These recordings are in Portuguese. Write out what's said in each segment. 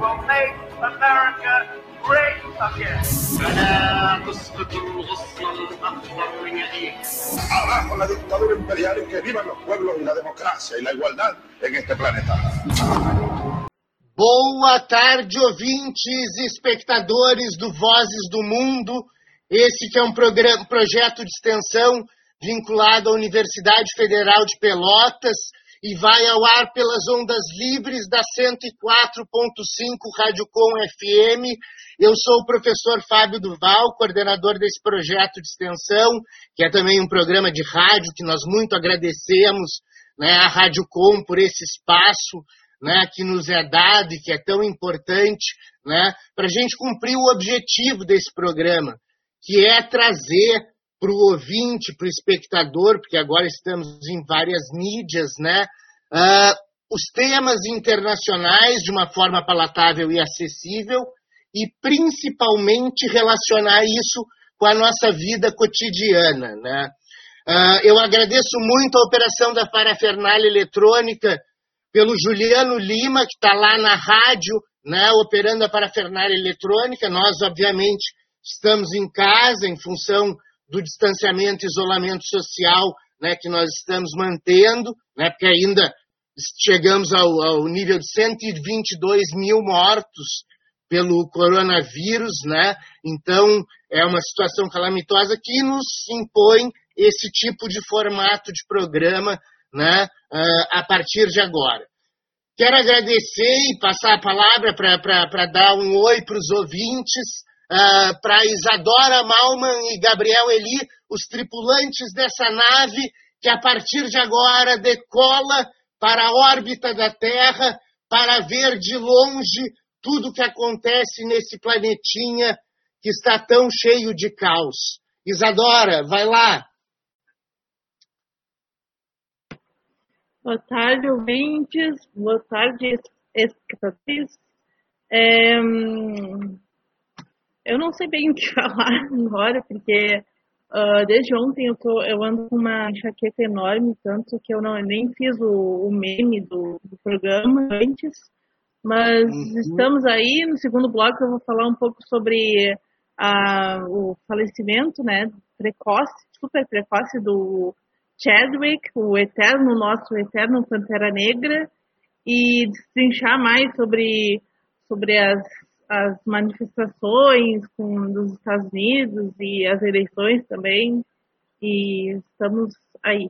will make America great again. Abajo la dictadura imperial y que vivan los pueblos y la democracia y la igualdad en este planeta. Boa tarde, ouvintes e espectadores do Vozes do Mundo. Esse que é um programa, projeto de extensão vinculado à Universidade Federal de Pelotas e vai ao ar pelas ondas livres da 104.5 Rádio Com FM. Eu sou o professor Fábio Duval, coordenador desse projeto de extensão, que é também um programa de rádio que nós muito agradecemos né, à Rádio Com por esse espaço né, que nos é dado e que é tão importante né, para a gente cumprir o objetivo desse programa, que é trazer para o ouvinte, para o espectador, porque agora estamos em várias mídias, né? Uh, os temas internacionais de uma forma palatável e acessível e principalmente relacionar isso com a nossa vida cotidiana, né? Uh, eu agradeço muito a operação da parafernália eletrônica pelo Juliano Lima, que está lá na rádio, né, operando a parafernália eletrônica. Nós, obviamente, estamos em casa em função do distanciamento isolamento social né, que nós estamos mantendo, né, porque ainda chegamos ao, ao nível de 122 mil mortos pelo coronavírus, né? Então é uma situação calamitosa que nos impõe esse tipo de formato de programa, né? Uh, a partir de agora. Quero agradecer e passar a palavra para dar um oi para os ouvintes, uh, ah, para Isadora Malman e Gabriel Eli, os tripulantes dessa nave que a partir de agora decola para a órbita da Terra para ver de longe tudo o que acontece nesse planetinha que está tão cheio de caos. Isadora, vai lá. Boa tarde, ouvintes. Boa tarde, espectadores. É, eu não sei bem o que falar agora, porque uh, desde ontem eu, tô, eu ando com uma enxaqueca enorme, tanto que eu não nem fiz o, o meme do, do, programa antes. Mas uhum. estamos aí, no segundo bloco eu vou falar um pouco sobre a, o falecimento né, precoce, super precoce do Chadwick, o eterno, nosso eterno Pantera Negra, e destrinchar mais sobre, sobre as as manifestações com, dos Estados Unidos e as eleições também. E estamos aí.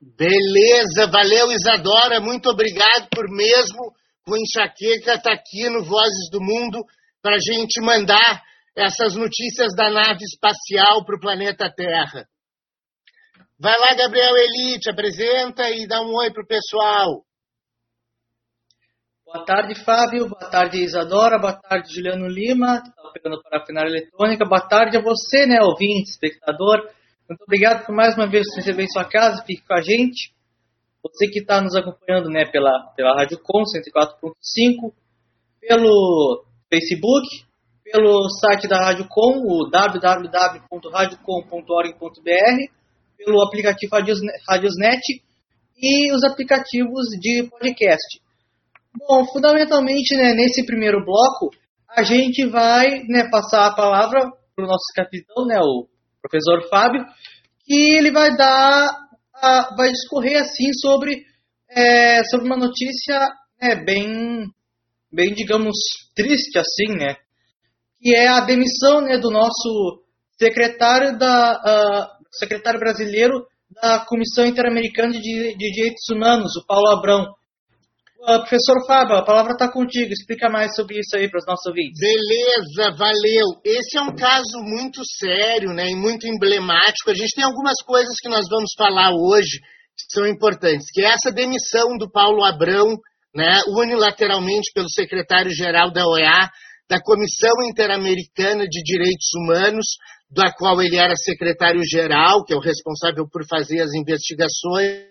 Beleza, valeu Isadora, muito obrigado por mesmo com enxaqueca estar tá aqui no Vozes do Mundo para a gente mandar essas notícias da nave espacial para o planeta Terra. Vai lá, Gabriel Elite, apresenta e dá um oi para o pessoal. Boa tarde, Fábio. Boa tarde, Isadora. Boa tarde, Juliano Lima, que está pegando para a final eletrônica. Boa tarde a você, né, ouvinte, espectador. Muito obrigado por mais uma vez receber em sua casa. Fique com a gente. Você que está nos acompanhando né, pela, pela Rádio Com 104.5, pelo Facebook, pelo site da Rádio Com, o www.radiocom.org.br, pelo aplicativo Radiosnet e os aplicativos de podcast. Bom, fundamentalmente, né, nesse primeiro bloco, a gente vai né, passar a palavra para o nosso capitão, né, o professor Fábio, que ele vai dar, a, vai discorrer assim sobre, é, sobre uma notícia né, bem, bem, digamos, triste assim, né, que é a demissão né, do nosso secretário da secretário brasileiro da Comissão Interamericana de, de Direitos Humanos, o Paulo Abrão. Uh, professor Fábio, a palavra está contigo. Explica mais sobre isso aí para os nossos ouvintes. Beleza, valeu. Esse é um caso muito sério né, e muito emblemático. A gente tem algumas coisas que nós vamos falar hoje que são importantes, que é essa demissão do Paulo Abrão, né, unilateralmente pelo secretário-geral da OEA, da Comissão Interamericana de Direitos Humanos, da qual ele era secretário-geral, que é o responsável por fazer as investigações,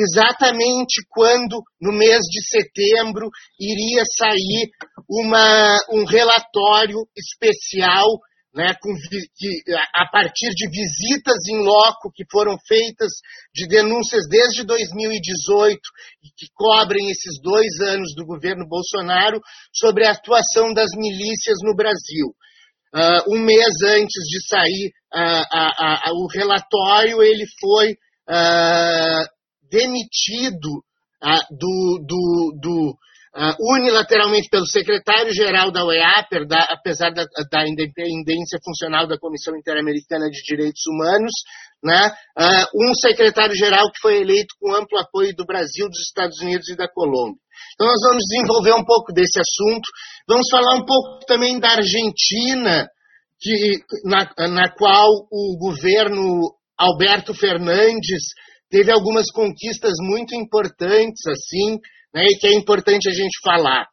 exatamente quando, no mês de setembro, iria sair uma, um relatório especial né, com, que, a partir de visitas em loco que foram feitas de denúncias desde 2018 e que cobrem esses dois anos do governo Bolsonaro sobre a atuação das milícias no Brasil. Uh, um mês antes de sair uh, uh, o relatório, ele foi demitido do, do, do uh, unilateralmente pelo secretário-geral da OEA, apesar da, da, independência funcional da Comissão Interamericana de Direitos Humanos, né, uh, um secretário-geral que foi eleito com amplo apoio do Brasil, dos Estados Unidos e da Colômbia. Então, nós vamos desenvolver um pouco desse assunto. Vamos falar um pouco também da Argentina, que, na, na qual o governo Alberto Fernandes teve algumas conquistas muito importantes, assim, né, e que é importante a gente falar.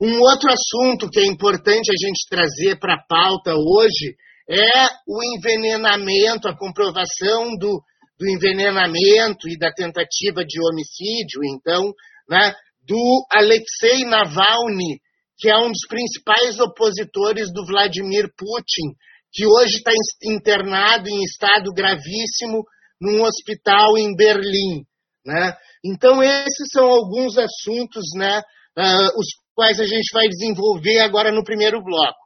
Um outro assunto que é importante a gente trazer para a pauta hoje é o envenenamento, a comprovação do, do envenenamento e da tentativa de homicídio, então, né, do Alexei Navalny, que é um dos principais opositores do Vladimir Putin, que hoje está internado em estado gravíssimo num hospital em Berlim. Né? Então, esses são alguns assuntos né, uh, os quais a gente vai desenvolver agora no primeiro bloco.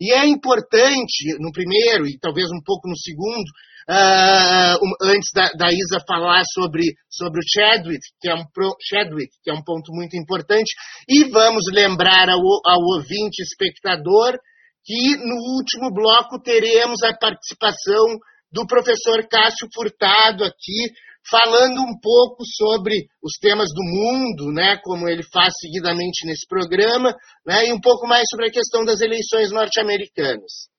E é importante, no primeiro e talvez um pouco no segundo, uh, um, antes da, da, Isa falar sobre, sobre o Chadwick que, é um pro, Chadwick, que é um ponto muito importante, e vamos lembrar ao, ao ouvinte espectador que no último bloco teremos a participação do professor Cássio Furtado aqui, falando um pouco sobre os temas do mundo, né, como ele faz seguidamente nesse programa, né, e um pouco mais sobre a questão das eleições norte-americanas.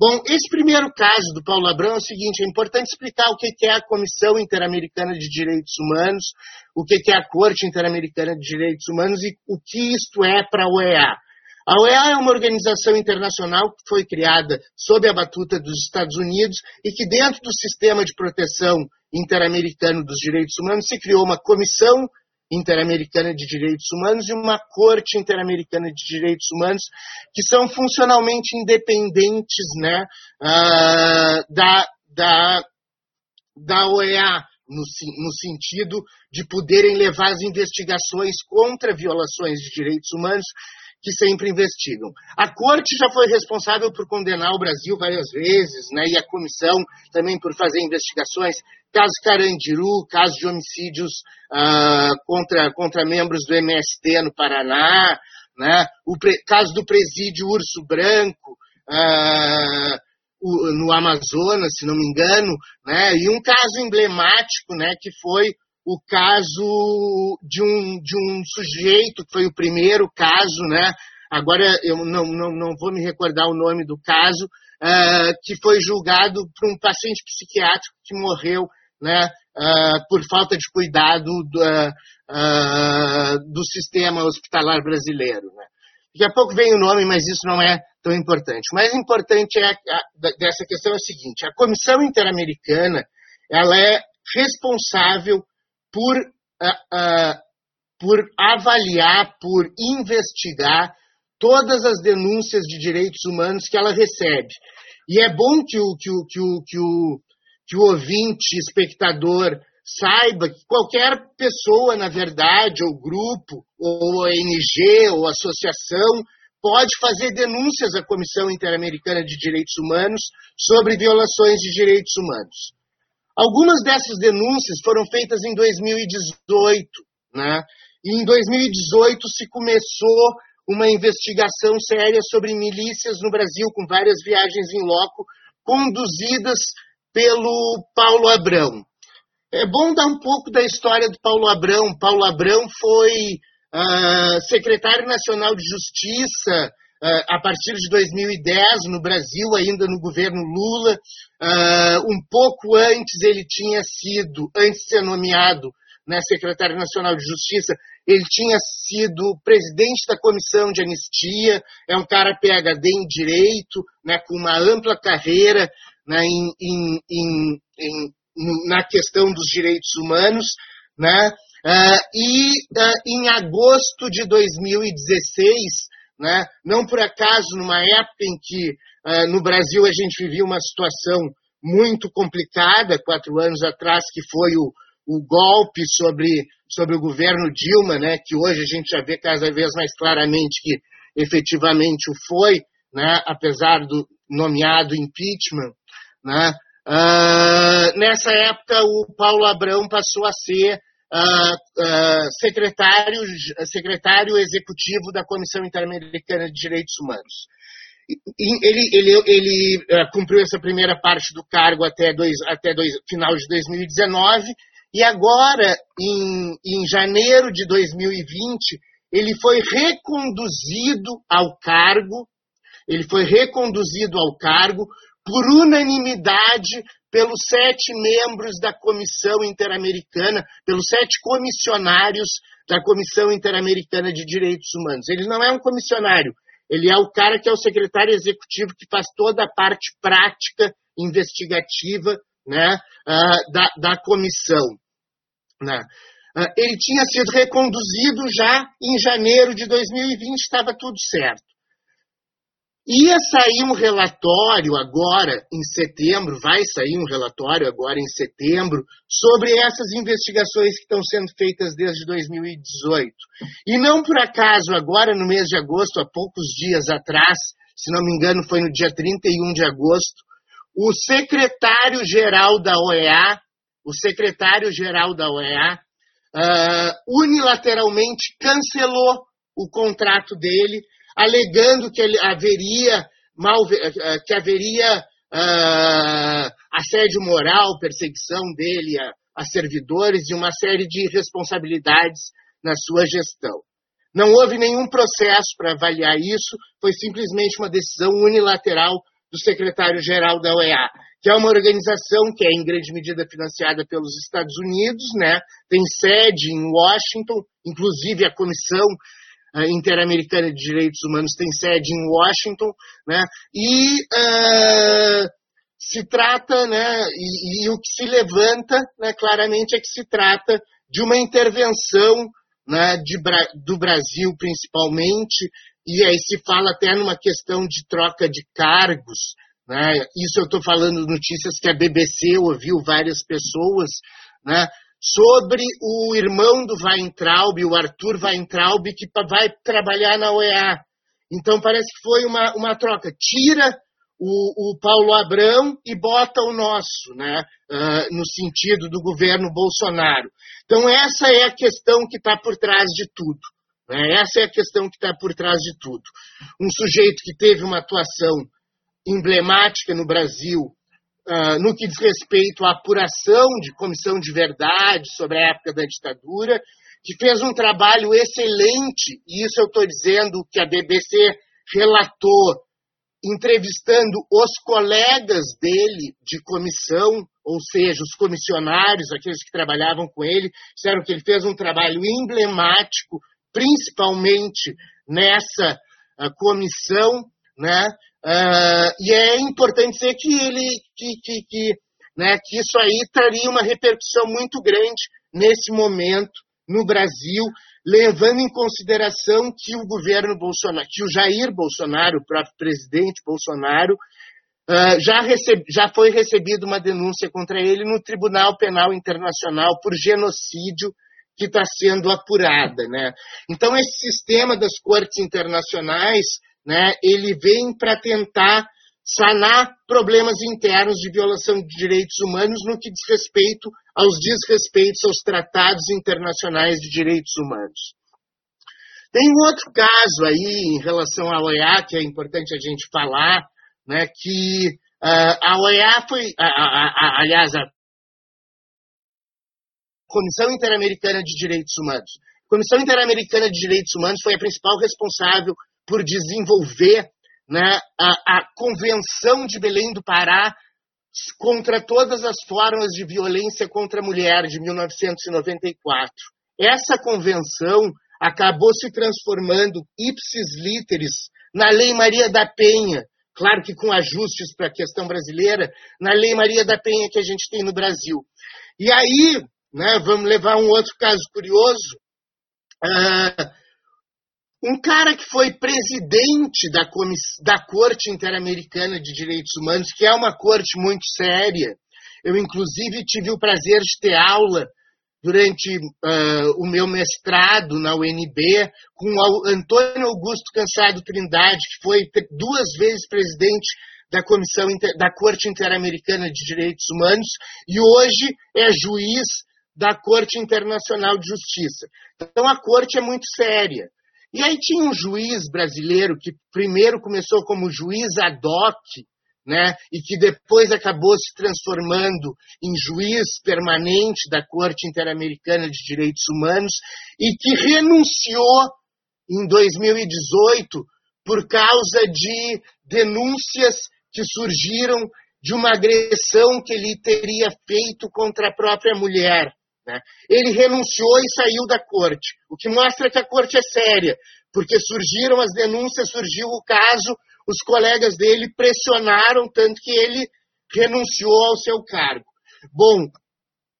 Bom, esse primeiro caso do Paulo Abrão é o seguinte: é importante explicar o que é a Comissão Interamericana de Direitos Humanos, o que é a Corte Interamericana de Direitos Humanos e o que isto é para a OEA. A OEA é uma organização internacional que foi criada sob a batuta dos Estados Unidos e que, dentro do sistema de proteção interamericano dos direitos humanos, se criou uma comissão interamericana de direitos humanos e uma corte interamericana de direitos humanos que são funcionalmente independentes né, uh, da, da, da OEA, no, no, sentido de poderem levar as investigações contra violações de direitos humanos que sempre investigam. A corte já foi responsável por condenar o Brasil várias vezes, né, e a comissão também por fazer investigações, caso Carandiru, caso de homicídios uh, contra, contra membros do MST no Paraná, né, o caso do presídio Urso Branco, uh, no Amazonas, se não me engano, né, e um caso emblemático, né, que foi o caso de um, de um sujeito, que foi o primeiro caso, né? agora eu não, não, não vou me recordar o nome do caso, uh, que foi julgado por um paciente psiquiátrico que morreu né, uh, por falta de cuidado do, uh, do sistema hospitalar brasileiro. Né? Daqui a pouco vem o nome, mas isso não é tão importante. O mais importante é a, dessa questão é o seguinte: a Comissão Interamericana ela é responsável por, uh, uh, por avaliar, por investigar todas as denúncias de direitos humanos que ela recebe. E é bom que o, que o, que o, que o, que o ouvinte, espectador, saiba que qualquer pessoa, na verdade, ou grupo, ou ONG, ou associação, pode fazer denúncias à Comissão Interamericana de Direitos Humanos sobre violações de direitos humanos. Algumas dessas denúncias foram feitas em 2018, né? E em 2018 se começou uma investigação séria sobre milícias no Brasil, com várias viagens em loco, conduzidas pelo Paulo Abrão. É bom dar um pouco da história do Paulo Abrão. Paulo Abrão foi uh, secretário nacional de Justiça a partir de 2010 no Brasil, ainda no governo Lula. Uh, um pouco antes ele tinha sido, antes de ser nomeado né, secretário nacional de Justiça, ele tinha sido presidente da comissão de anistia, é um cara PhD em direito, né, com uma ampla carreira né, em, em, em, na questão dos direitos humanos, né, uh, e uh, em agosto de 2016 né? não por acaso, numa época em que uh, no Brasil a gente vivia uma situação muito complicada, quatro anos atrás, que foi o, o golpe sobre, sobre o governo Dilma, né? que hoje a gente já vê cada vez mais claramente que efetivamente o foi, né? apesar do nomeado impeachment. Né? Uh, nessa época, o Paulo Abrão passou a ser uh, uh, secretário, secretário executivo da Comissão Interamericana de Direitos Humanos. Ele, ele, ele uh, cumpriu essa primeira parte do cargo até, dois, até dois, final de 2019 e agora, em, em janeiro de 2020, ele foi reconduzido ao cargo, ele foi reconduzido ao cargo por unanimidade pelos sete membros da Comissão Interamericana, pelos sete comissionários da Comissão Interamericana de Direitos Humanos. Ele não é um comissionário, ele é o cara que é o secretário executivo que faz toda a parte prática, investigativa né, uh, da, da comissão. Né. Uh, ele tinha sido reconduzido já em janeiro de 2020, estava tudo certo. Ia sair um relatório agora em setembro, vai sair um relatório agora em setembro, sobre essas investigações que estão sendo feitas desde 2018. E não por acaso, agora no mês de agosto, há poucos dias atrás, se não me engano foi no dia 31 de agosto, o secretário-geral da OEA, o secretário-geral da OEA, uh, unilateralmente cancelou o contrato dele alegando que haveria, mal, eh, que haveria uh, assédio moral, perseguição dele a, a servidores e uma série de responsabilidades na sua gestão. Não houve nenhum processo para avaliar isso, foi simplesmente uma decisão unilateral do secretário-geral da OEA, que é uma organização que é em grande medida financiada pelos Estados Unidos, né? tem sede em Washington, inclusive a comissão Interamericana de Direitos Humanos tem sede em Washington, né? E uh, se trata, né? E, e, o que se levanta, né? Claramente é que se trata de uma intervenção, né? De, do Brasil principalmente, e aí se fala até numa questão de troca de cargos, né? Isso eu estou falando notícias que a BBC ouviu várias pessoas, né? Sobre o irmão do Weintraub, o Arthur Weintraub, que vai trabalhar na OEA. Então parece que foi uma, uma troca. Tira o, o Paulo Abrão e bota o nosso, né? Uh, no sentido do governo Bolsonaro. Então essa é a questão que está por trás de tudo. Né? Essa é a questão que está por trás de tudo. Um sujeito que teve uma atuação emblemática no Brasil uh, no que diz respeito à apuração de comissão de verdade sobre a época da ditadura, que fez um trabalho excelente, e isso eu estou dizendo que a BBC relatou, entrevistando os colegas dele de comissão, ou seja, os comissionários, aqueles que trabalhavam com ele, disseram que ele fez um trabalho emblemático, principalmente nessa uh, comissão, né? Uh, e é importante dizer que ele que, que, que, né, que isso aí traria uma repercussão muito grande nesse momento no Brasil, levando em consideração que o governo Bolsonaro, que o Jair Bolsonaro, o próprio presidente Bolsonaro, uh, já, recebe, já foi recebida uma denúncia contra ele no Tribunal Penal Internacional por genocídio que está sendo apurada. Né? Então, esse sistema das cortes internacionais né, ele vem para tentar sanar problemas internos de violação de direitos humanos no que diz respeito aos desrespeitos aos tratados internacionais de direitos humanos. Tem um outro caso aí em relação à OEA que é importante a gente falar, né, que uh, a OEA foi, a, a, a, aliás, a Comissão Interamericana de Direitos Humanos. A Comissão Interamericana de Direitos Humanos foi a principal responsável por desenvolver né, a, a Convenção de Belém do Pará contra todas as formas de violência contra a mulher de 1994. Essa convenção acabou se transformando ipsis literis na Lei Maria da Penha, claro que com ajustes para a questão brasileira, na Lei Maria da Penha que a gente tem no Brasil. E aí, né, vamos levar um outro caso curioso. Uh, um cara que foi presidente da, da Corte Interamericana de Direitos Humanos, que é uma corte muito séria. Eu, inclusive, tive o prazer de ter aula durante uh, o meu mestrado na UNB com o Antônio Augusto Cansado Trindade, que foi duas vezes presidente da Comissão da Corte Interamericana de Direitos Humanos e hoje é juiz da Corte Internacional de Justiça. Então a corte é muito séria. E aí tinha um juiz brasileiro que primeiro começou como juiz ad hoc, né, e que depois acabou se transformando em juiz permanente da Corte Interamericana de Direitos Humanos e que renunciou em 2018 por causa de denúncias que surgiram de uma agressão que ele teria feito contra a própria mulher. Né? Ele renunciou e saiu da corte, o que mostra que a corte é séria, porque surgiram as denúncias, surgiu o caso, os colegas dele pressionaram tanto que ele renunciou ao seu cargo. Bom,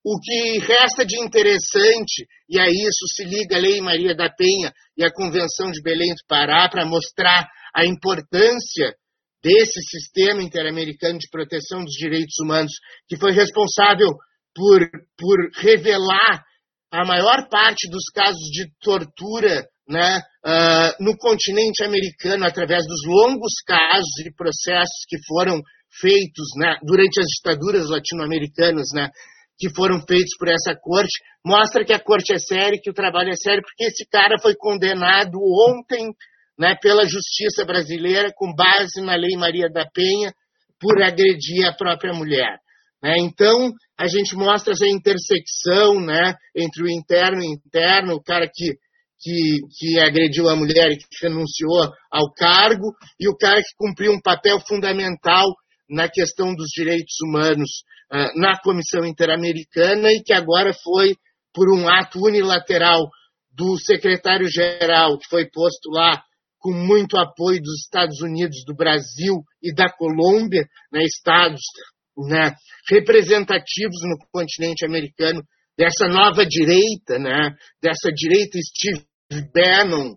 o que resta de interessante, e a isso se liga a Lei Maria da Penha e a Convenção de Belém do Pará, para mostrar a importância desse sistema interamericano de proteção dos direitos humanos, que foi responsável por, por revelar a maior parte dos casos de tortura né, uh, no continente americano, através dos longos casos e processos que foram feitos né, durante as ditaduras latino-americanas, né, que foram feitos por essa corte, mostra que a corte é séria, que o trabalho é sério, porque esse cara foi condenado ontem né, pela justiça brasileira, com base na Lei Maria da Penha, por agredir a própria mulher. Né? Então, a gente mostra essa intersecção né, entre o interno e o interno, o cara que, que, que agrediu a mulher e que renunciou ao cargo, e o cara que cumpriu um papel fundamental na questão dos direitos humanos uh, na Comissão Interamericana e que agora foi, por um ato unilateral do secretário-geral, que foi posto lá com muito apoio dos Estados Unidos, do Brasil e da Colômbia, né, estados né, representativos no continente americano dessa nova direita, né, dessa direita Steve Bannon,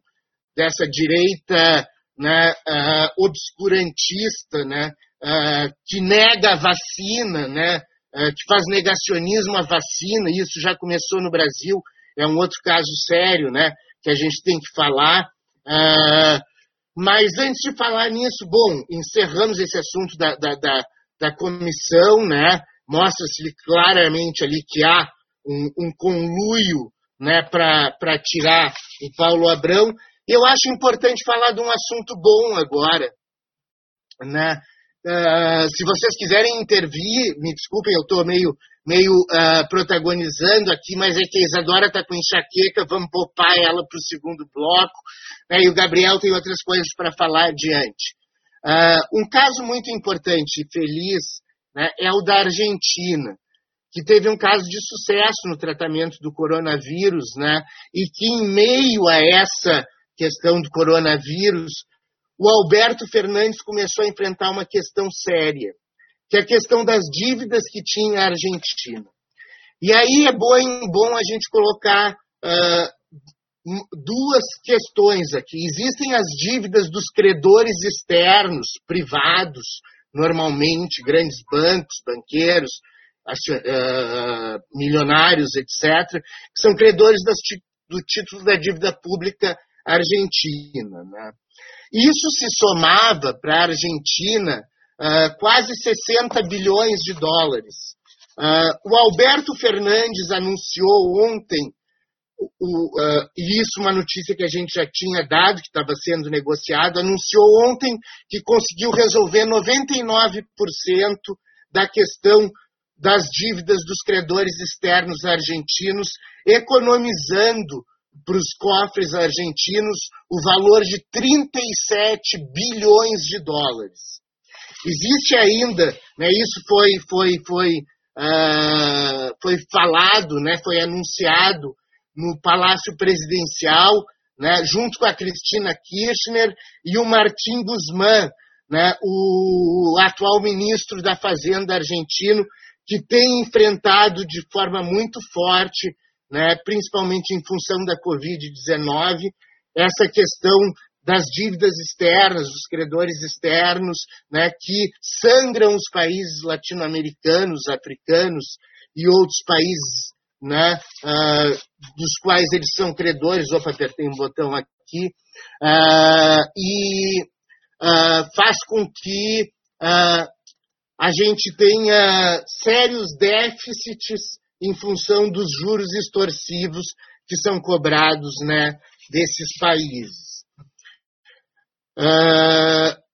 dessa direita né, uh, obscurantista, né, uh, que nega a vacina, né, uh, que faz negacionismo à vacina, e isso já começou no Brasil, é um outro caso sério né, que a gente tem que falar. mas antes de falar nisso, bom, encerramos esse assunto da, da, da da comissão, né? Mostra-se claramente ali que há um, um conluio né, para tirar o Paulo Abrão. Eu acho importante falar de um assunto bom agora. Né? Uh, se vocês quiserem intervir, me desculpem, eu estou meio, meio uh, protagonizando aqui, mas é que a Isadora está com enxaqueca, vamos poupar ela para o segundo bloco, né, e o Gabriel tem outras coisas para falar adiante. Uh, um caso muito importante e feliz né, é o da Argentina, que teve um caso de sucesso no tratamento do coronavírus, né, e que, em meio a essa questão do coronavírus, o Alberto Fernandes começou a enfrentar uma questão séria, que é a questão das dívidas que tinha a Argentina. E aí é bom, bom a gente colocar uh, duas questões aqui. Existem as dívidas dos credores externos, privados, normalmente, grandes bancos, banqueiros, uh, milionários, etc., que são credores das, do título da dívida pública argentina. Né? Isso se somava para a Argentina uh, quase 60 bilhões de dólares. Uh, o Alberto Fernandes anunciou ontem o, uh, e isso uma notícia que a gente já tinha dado, que estava sendo negociado, anunciou ontem que conseguiu resolver 99% da questão das dívidas dos credores externos argentinos, economizando para os cofres argentinos o valor de 37 bilhões de dólares. Existe ainda, né, isso foi, foi, foi, uh, foi falado, né, foi anunciado no Palácio Presidencial, né, junto com a Cristina Kirchner e o Martim Guzmán, né, o atual ministro da Fazenda argentino, que tem enfrentado de forma muito forte, né, principalmente em função da Covid-19, essa questão das dívidas externas, dos credores externos, né, que sangram os países latino-americanos, africanos e outros países né, uh, dos quais eles são credores. Opa, apertei um botão aqui. Uh, e uh, faz com que a gente tenha sérios déficits em função dos juros extorsivos que são cobrados né, desses países.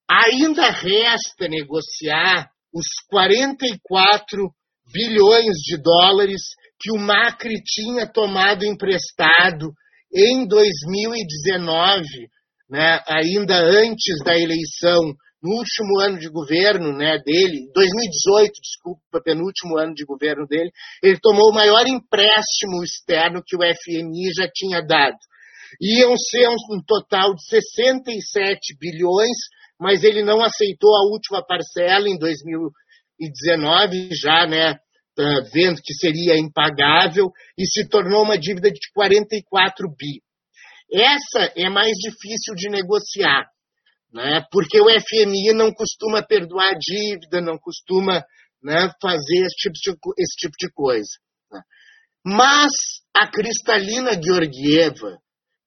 Ainda resta negociar os 44 bilhões de dólares que o Macri tinha tomado emprestado em 2019, né, ainda antes da eleição, no último ano de governo né, dele, 2018, desculpa, penúltimo ano de governo dele, ele tomou o maior empréstimo externo que o FMI já tinha dado. Iam ser um total de 67 bilhões, mas ele não aceitou a última parcela em 2019, já né, vendo que seria impagável, e se tornou uma dívida de 44 bi. Essa é mais difícil de negociar, né, porque o FMI não costuma perdoar dívida, não costuma né, fazer esse tipo de, esse tipo de coisa. Né. Mas a Cristalina Georgieva,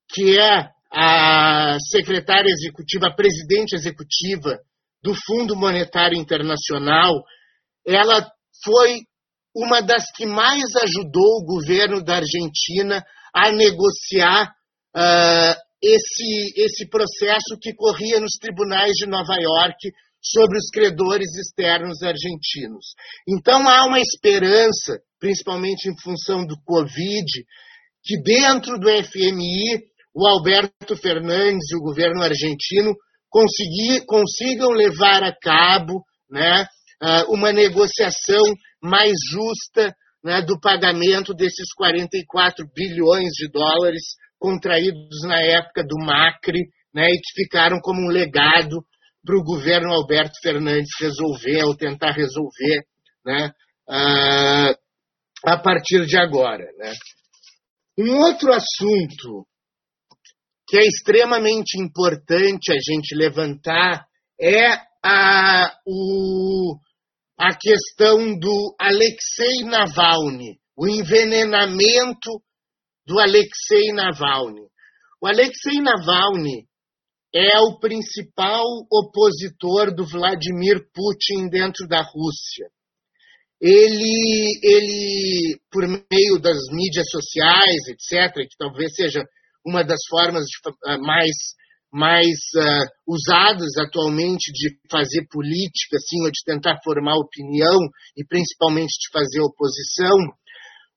que é a secretária executiva, a presidente executiva do Fundo Monetário Internacional, ela foi uma das que mais ajudou o governo da Argentina a negociar uh, esse, esse processo que corria nos tribunais de Nova York sobre os credores externos argentinos. Então há uma esperança, principalmente em função do Covid, que dentro do FMI o Alberto Fernandes e o governo argentino consigam levar a cabo né, ah, uma negociação mais justa né, do pagamento desses 44 bilhões de dólares contraídos na época do Macri né, e que ficaram como um legado para o governo Alberto Fernandes resolver ou tentar resolver né, uh, a partir de agora. Né. Um outro assunto que é extremamente importante a gente levantar é a, o, a questão do Alexei Navalny, o envenenamento do Alexei Navalny. O Alexei Navalny é o principal opositor do Vladimir Putin dentro da Rússia. Ele, ele, por meio das mídias sociais, etc., que talvez seja uma das formas de, mais, mais uh, usadas atualmente de fazer política, assim, ou de tentar formar opinião e principalmente de fazer oposição.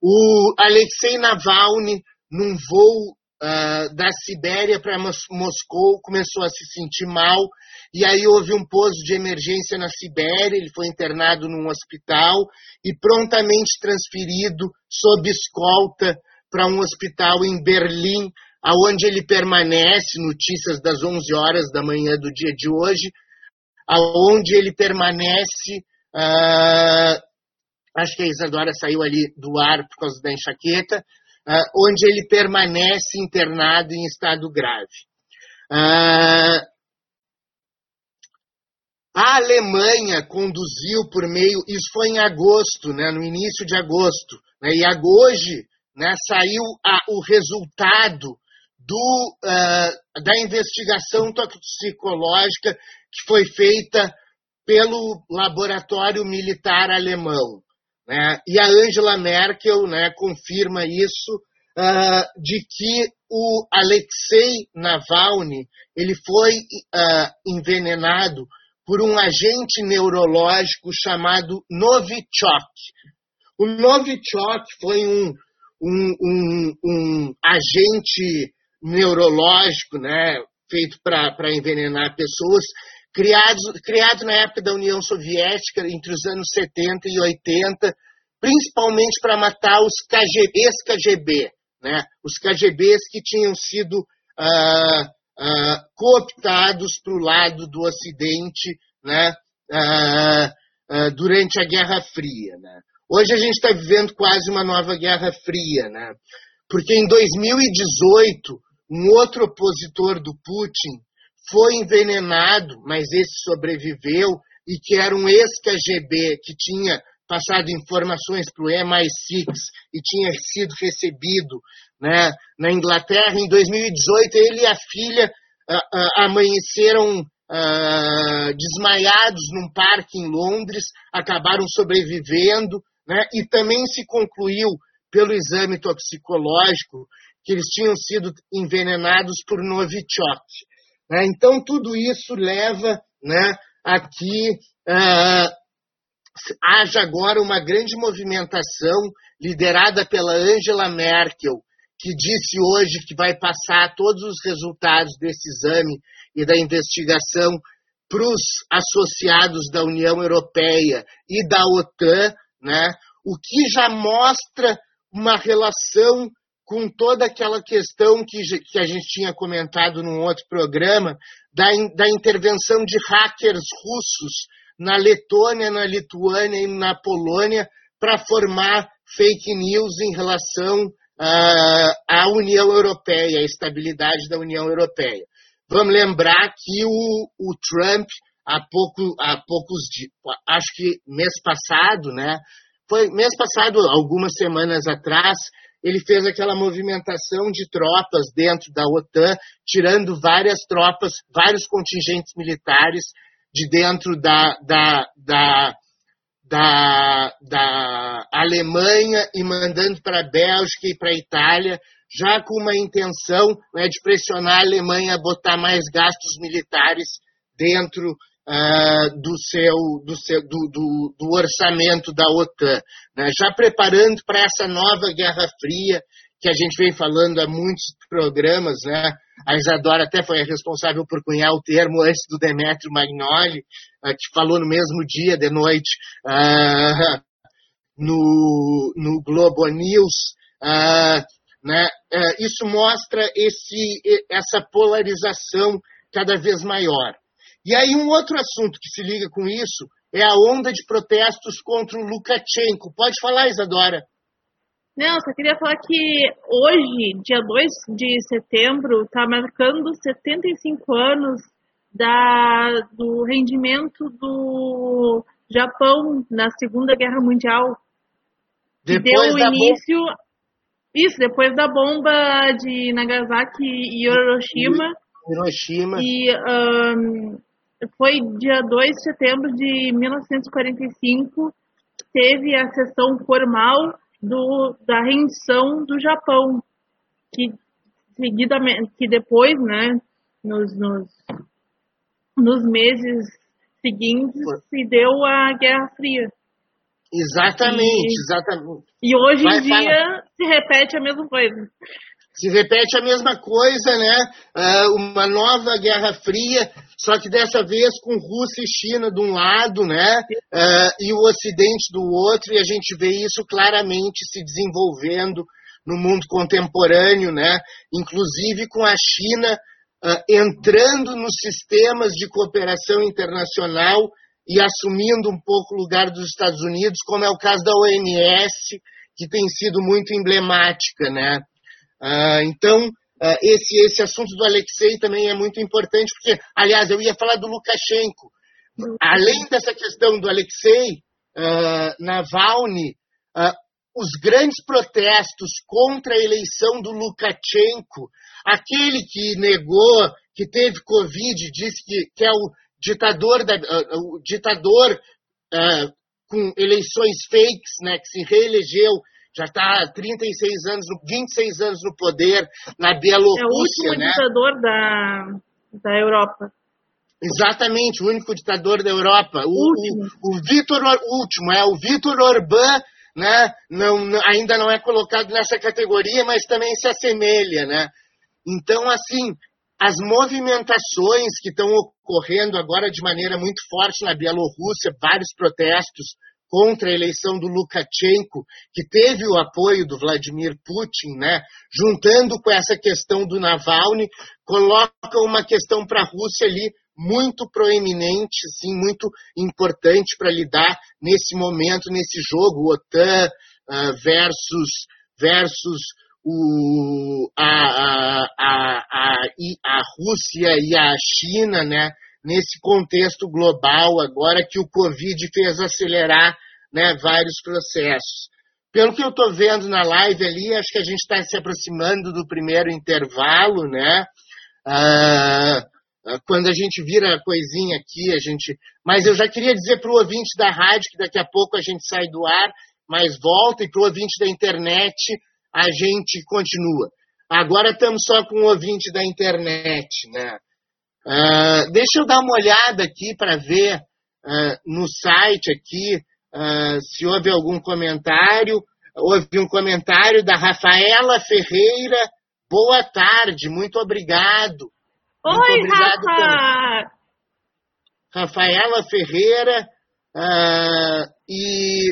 O Alexei Navalny, num voo uh, da Sibéria para Moscou, começou a se sentir mal e aí houve um pouso de emergência na Sibéria, ele foi internado num hospital e prontamente transferido sob escolta para um hospital em Berlim, aonde ele permanece, notícias das 11 horas da manhã do dia de hoje, aonde ele permanece, uh, acho que a Isadora saiu ali do ar por causa da enxaqueca, uh, onde ele permanece internado em estado grave. Uh, a Alemanha conduziu por meio, isso foi em agosto, né, no início de agosto, né, e hoje né, saiu a, o resultado do, uh, da investigação toxicológica que foi feita pelo laboratório militar alemão. Né? E a Angela Merkel né, confirma isso, uh, de que o Alexei Navalny ele foi uh, envenenado por um agente neurológico chamado Novichok. O Novichok foi um, um, um, um agente neurológico, né, feito para envenenar pessoas, criado, criado na época da União Soviética, entre os anos 70 e 80, principalmente para matar os ex-KGB, né, os KGBs que tinham sido uh, uh, cooptados para o lado do Ocidente né, uh, durante a Guerra Fria. Né. Hoje a gente está vivendo quase uma nova Guerra Fria, né, porque em 2018 um outro opositor do Putin, foi envenenado, mas esse sobreviveu, e que era um ex-KGB que tinha passado informações para o MI6 e tinha sido recebido né, na Inglaterra. Em 2018, ele e a filha uh, uh, amanheceram uh, desmaiados num parque em Londres, acabaram sobrevivendo, né, e também se concluiu pelo exame toxicológico que eles tinham sido envenenados por Novichok. Né? Então, tudo isso leva né, a que uh, haja agora uma grande movimentação liderada pela Angela Merkel, que disse hoje que vai passar todos os resultados desse exame e da investigação para os associados da União Europeia e da OTAN, né? o que já mostra uma relação com toda aquela questão que, que a gente tinha comentado num outro programa, da, da intervenção de hackers russos na Letônia, na Lituânia e na Polônia para formar fake news em relação uh, à União Europeia, à estabilidade da União Europeia. Vamos lembrar que o, o Trump, há, pouco, há poucos dias, acho que mês passado, né? Foi mês passado, algumas semanas atrás, ele fez aquela movimentação de tropas dentro da OTAN, tirando várias tropas, vários contingentes militares de dentro da, da, da, da, da Alemanha e mandando para a Bélgica e para a Itália, já com uma intenção né, de pressionar a Alemanha a botar mais gastos militares dentro uh, do, seu, do, seu do, do, do, orçamento da OTAN, né, já preparando para essa nova Guerra Fria que a gente vem falando há muitos programas, né? A Isadora até foi a responsável por cunhar o termo antes do Demetrio Magnoli, uh, que falou no mesmo dia de noite uh, no, no Globo News. Uh, né? isso mostra esse, essa polarização cada vez maior. E aí um outro assunto que se liga com isso é a onda de protestos contra o Lukashenko. Pode falar, Isadora. Não, só queria falar que hoje, dia 2 de setembro, está marcando 75 anos da, do rendimento do Japão na Segunda Guerra Mundial. Depois deu início. Bomba... Isso, depois da bomba de Nagasaki e Hiroshima. Hiroshima. E um, foi dia 2 de setembro de 1945, teve a sessão formal do, da rendição do Japão, que seguidamente, que depois, né, nos, nos, nos meses seguintes, se deu a Guerra Fria. Exatamente, e, exatamente. E hoje Vai, em dia fala. se repete a mesma coisa. Se repete a mesma coisa, né? Uh, uma nova Guerra Fria, só que dessa vez com Rússia e China de um lado, né? Uh, e o Ocidente do outro, e a gente vê isso claramente se desenvolvendo no mundo contemporâneo, né? Inclusive com a China uh, entrando nos sistemas de cooperação internacional e assumindo um pouco o lugar dos Estados Unidos, como é o caso da OMS, que tem sido muito emblemática, né? Uh, então, uh, esse, esse assunto do Alexei também é muito importante, porque, aliás, eu ia falar do Lukashenko. Além dessa questão do Alexei uh, Navalny, os grandes protestos contra a eleição do Lukashenko, aquele que negou, que teve Covid, disse que, que é o ditador, da, o ditador com eleições fakes, né, que se reelegeu já está há 36 anos, 26 anos no poder na Bielorrússia. É o último né? ditador da, da Europa. Exatamente, o único ditador da Europa. O, o, o Vitor, último, é o Vitor Orbán, né? Não, não, ainda não é colocado nessa categoria, mas também se assemelha, né? Então, assim, as movimentações que estão ocorrendo agora de maneira muito forte na Bielorrússia, vários protestos contra a eleição do Lukashenko, que teve o apoio do Vladimir Putin, né, juntando com essa questão do Navalny, coloca uma questão para a Rússia ali muito proeminente, sim, muito importante para lidar nesse momento, nesse jogo, OTAN uh, versus, versus o, a, a, a, a Rússia e a China, né, nesse contexto global agora que o Covid fez acelerar né, vários processos. Pelo que eu estou vendo na live ali, acho que a gente está se aproximando do primeiro intervalo, né? Ah, quando a gente vira a coisinha aqui, a gente. Mas eu já queria dizer para o ouvinte da rádio que daqui a pouco a gente sai do ar, mas volta, e para o ouvinte da internet a gente continua. Agora estamos só com o ouvinte da internet, né? Uh, deixa eu dar uma olhada aqui para ver uh, no site aqui uh, se houve algum comentário. Houve um comentário da Rafaela Ferreira. Boa tarde, muito obrigado. Oi, muito obrigado Rafa! Rafaela Ferreira. E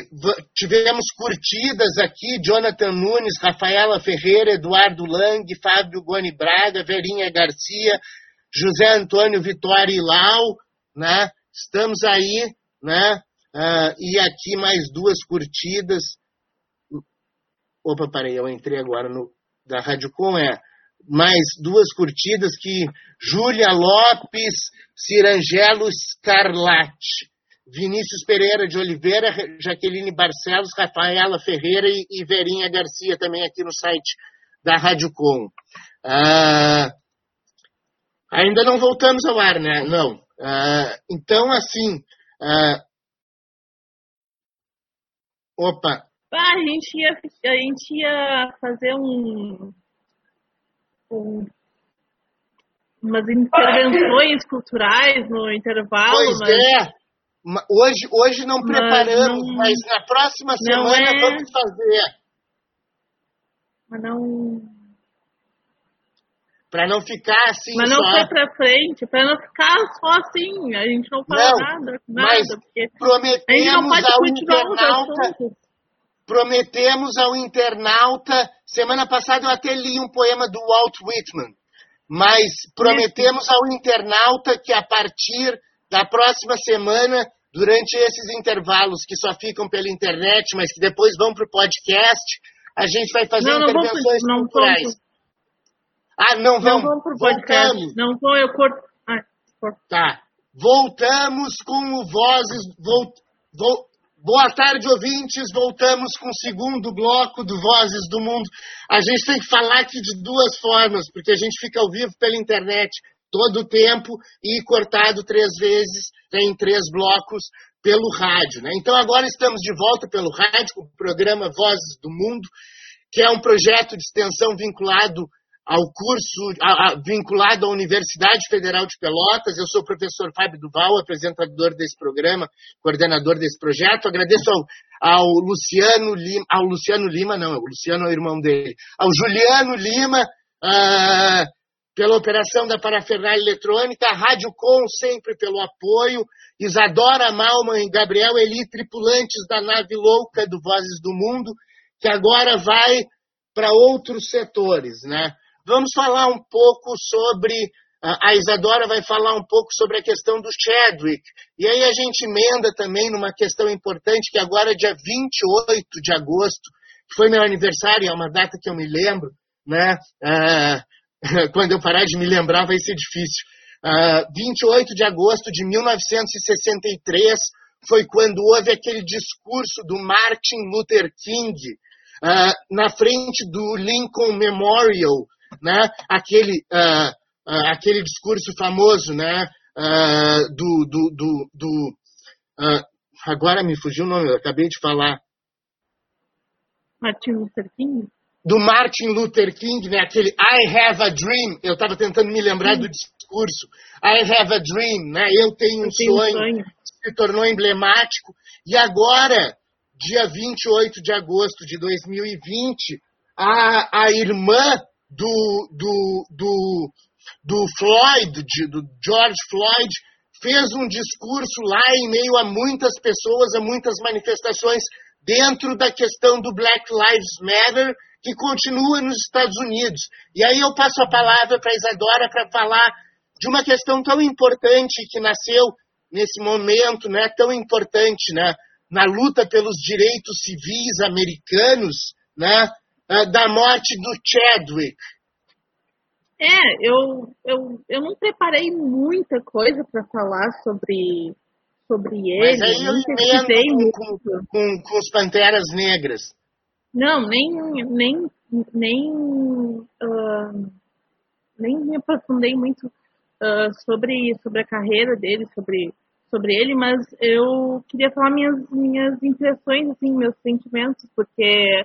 tivemos curtidas aqui, Jonathan Nunes, Rafaela Ferreira, Eduardo Lang, Fábio Goni Braga, Verinha Garcia, José Antônio Vitória Ilau, né? Estamos aí, né? Uh, e aqui mais duas curtidas. Opa, parei, eu entrei agora no da Rádio Com, é mais duas curtidas que Júlia Lopes, Cirangelo Scarlatti. Vinícius Pereira de Oliveira, Jaqueline Barcelos, Rafaela Ferreira e, e Verinha Garcia também aqui no site da Rádio Com. Ah, ainda não voltamos ao ar, né? Não. Ah, então, assim. Ah, opa. Ah, a, gente ia, a gente ia fazer um, um umas intervenções culturais no intervalo. Pois mas... é. Hoje, hoje não preparamos, mas, não, mas na próxima semana é... vamos fazer. Mas não. Para não ficar assim. Mas não só... foi para frente, para não ficar só assim. A gente não fala não, nada. nada mas prometemos ao internauta. Prometemos ao internauta. Semana passada eu até li um poema do Walt Whitman. Mas prometemos ao internauta que a partir da próxima semana, durante esses intervalos que só ficam pela internet, mas que depois vão para o podcast, a gente vai fazer não, não intervenções não culturais. Ah, não vamos. Não vamos. Voltamos. Não vou, eu corto. Ah, corto. Tá. Voltamos com o Vozes. Volt, vol, boa tarde, ouvintes. Voltamos com o segundo bloco do Vozes do Mundo. A gente tem que falar aqui de duas formas, porque a gente fica ao vivo pela internet todo o tempo e cortado três vezes em três blocos pelo rádio. Né? Então agora estamos de volta pelo rádio com o programa Vozes do Mundo, que é um projeto de extensão vinculado ao curso, a, a, vinculado à Universidade Federal de Pelotas. Eu sou o professor Fábio Duval, apresentador desse programa, coordenador desse projeto. Agradeço ao, ao Luciano Lima, ao Luciano Lima, não, o Luciano é o irmão dele, ao Juliano Lima, uh, pela operação da parafernália eletrônica, a Rádio Com sempre pelo apoio, Isadora Malman e Gabriel Eli, tripulantes da nave louca do Vozes do Mundo, que agora vai para outros setores. Né? Vamos falar um pouco sobre. A Isadora vai falar um pouco sobre a questão do Chadwick. E aí a gente emenda também numa questão importante, que agora é dia 28 de agosto, que foi meu aniversário, é uma data que eu me lembro, né? Uh, quando eu parar de me lembrar vai ser difícil. Uh, ah, 28 de agosto de 1963 foi quando houve aquele discurso do Martin Luther King uh, na frente do Lincoln Memorial, né? aquele, uh, aquele discurso famoso né? do. do, do, do agora me fugiu o nome, eu acabei de falar. Martin Luther King? do Martin Luther King, né? aquele I have a dream. Eu estava tentando me lembrar do discurso. I have a dream, né? Eu tenho um, tenho sonho. sonho. Se tornou emblemático. E agora, dia 28 de agosto de 2020, a, a irmã do, do, do, do Floyd, de, do George Floyd, fez um discurso lá em meio a muitas pessoas, a muitas manifestações dentro da questão do Black Lives Matter que continua nos Estados Unidos. E aí eu passo a palavra para a Isadora para falar de uma questão tão importante que nasceu nesse momento, né, tão importante, né, na luta pelos direitos civis americanos, né, da morte do Chadwick. É, eu, eu, eu não preparei muita coisa para falar sobre, sobre ele. Mas aí eu emendo com, com, com, com os Panteras Negras. Não, nem, nem, nem, uh, nem me aprofundei muito uh, sobre, sobre a carreira dele, sobre, sobre ele, mas eu queria falar minhas, minhas impressões, assim, meus sentimentos, porque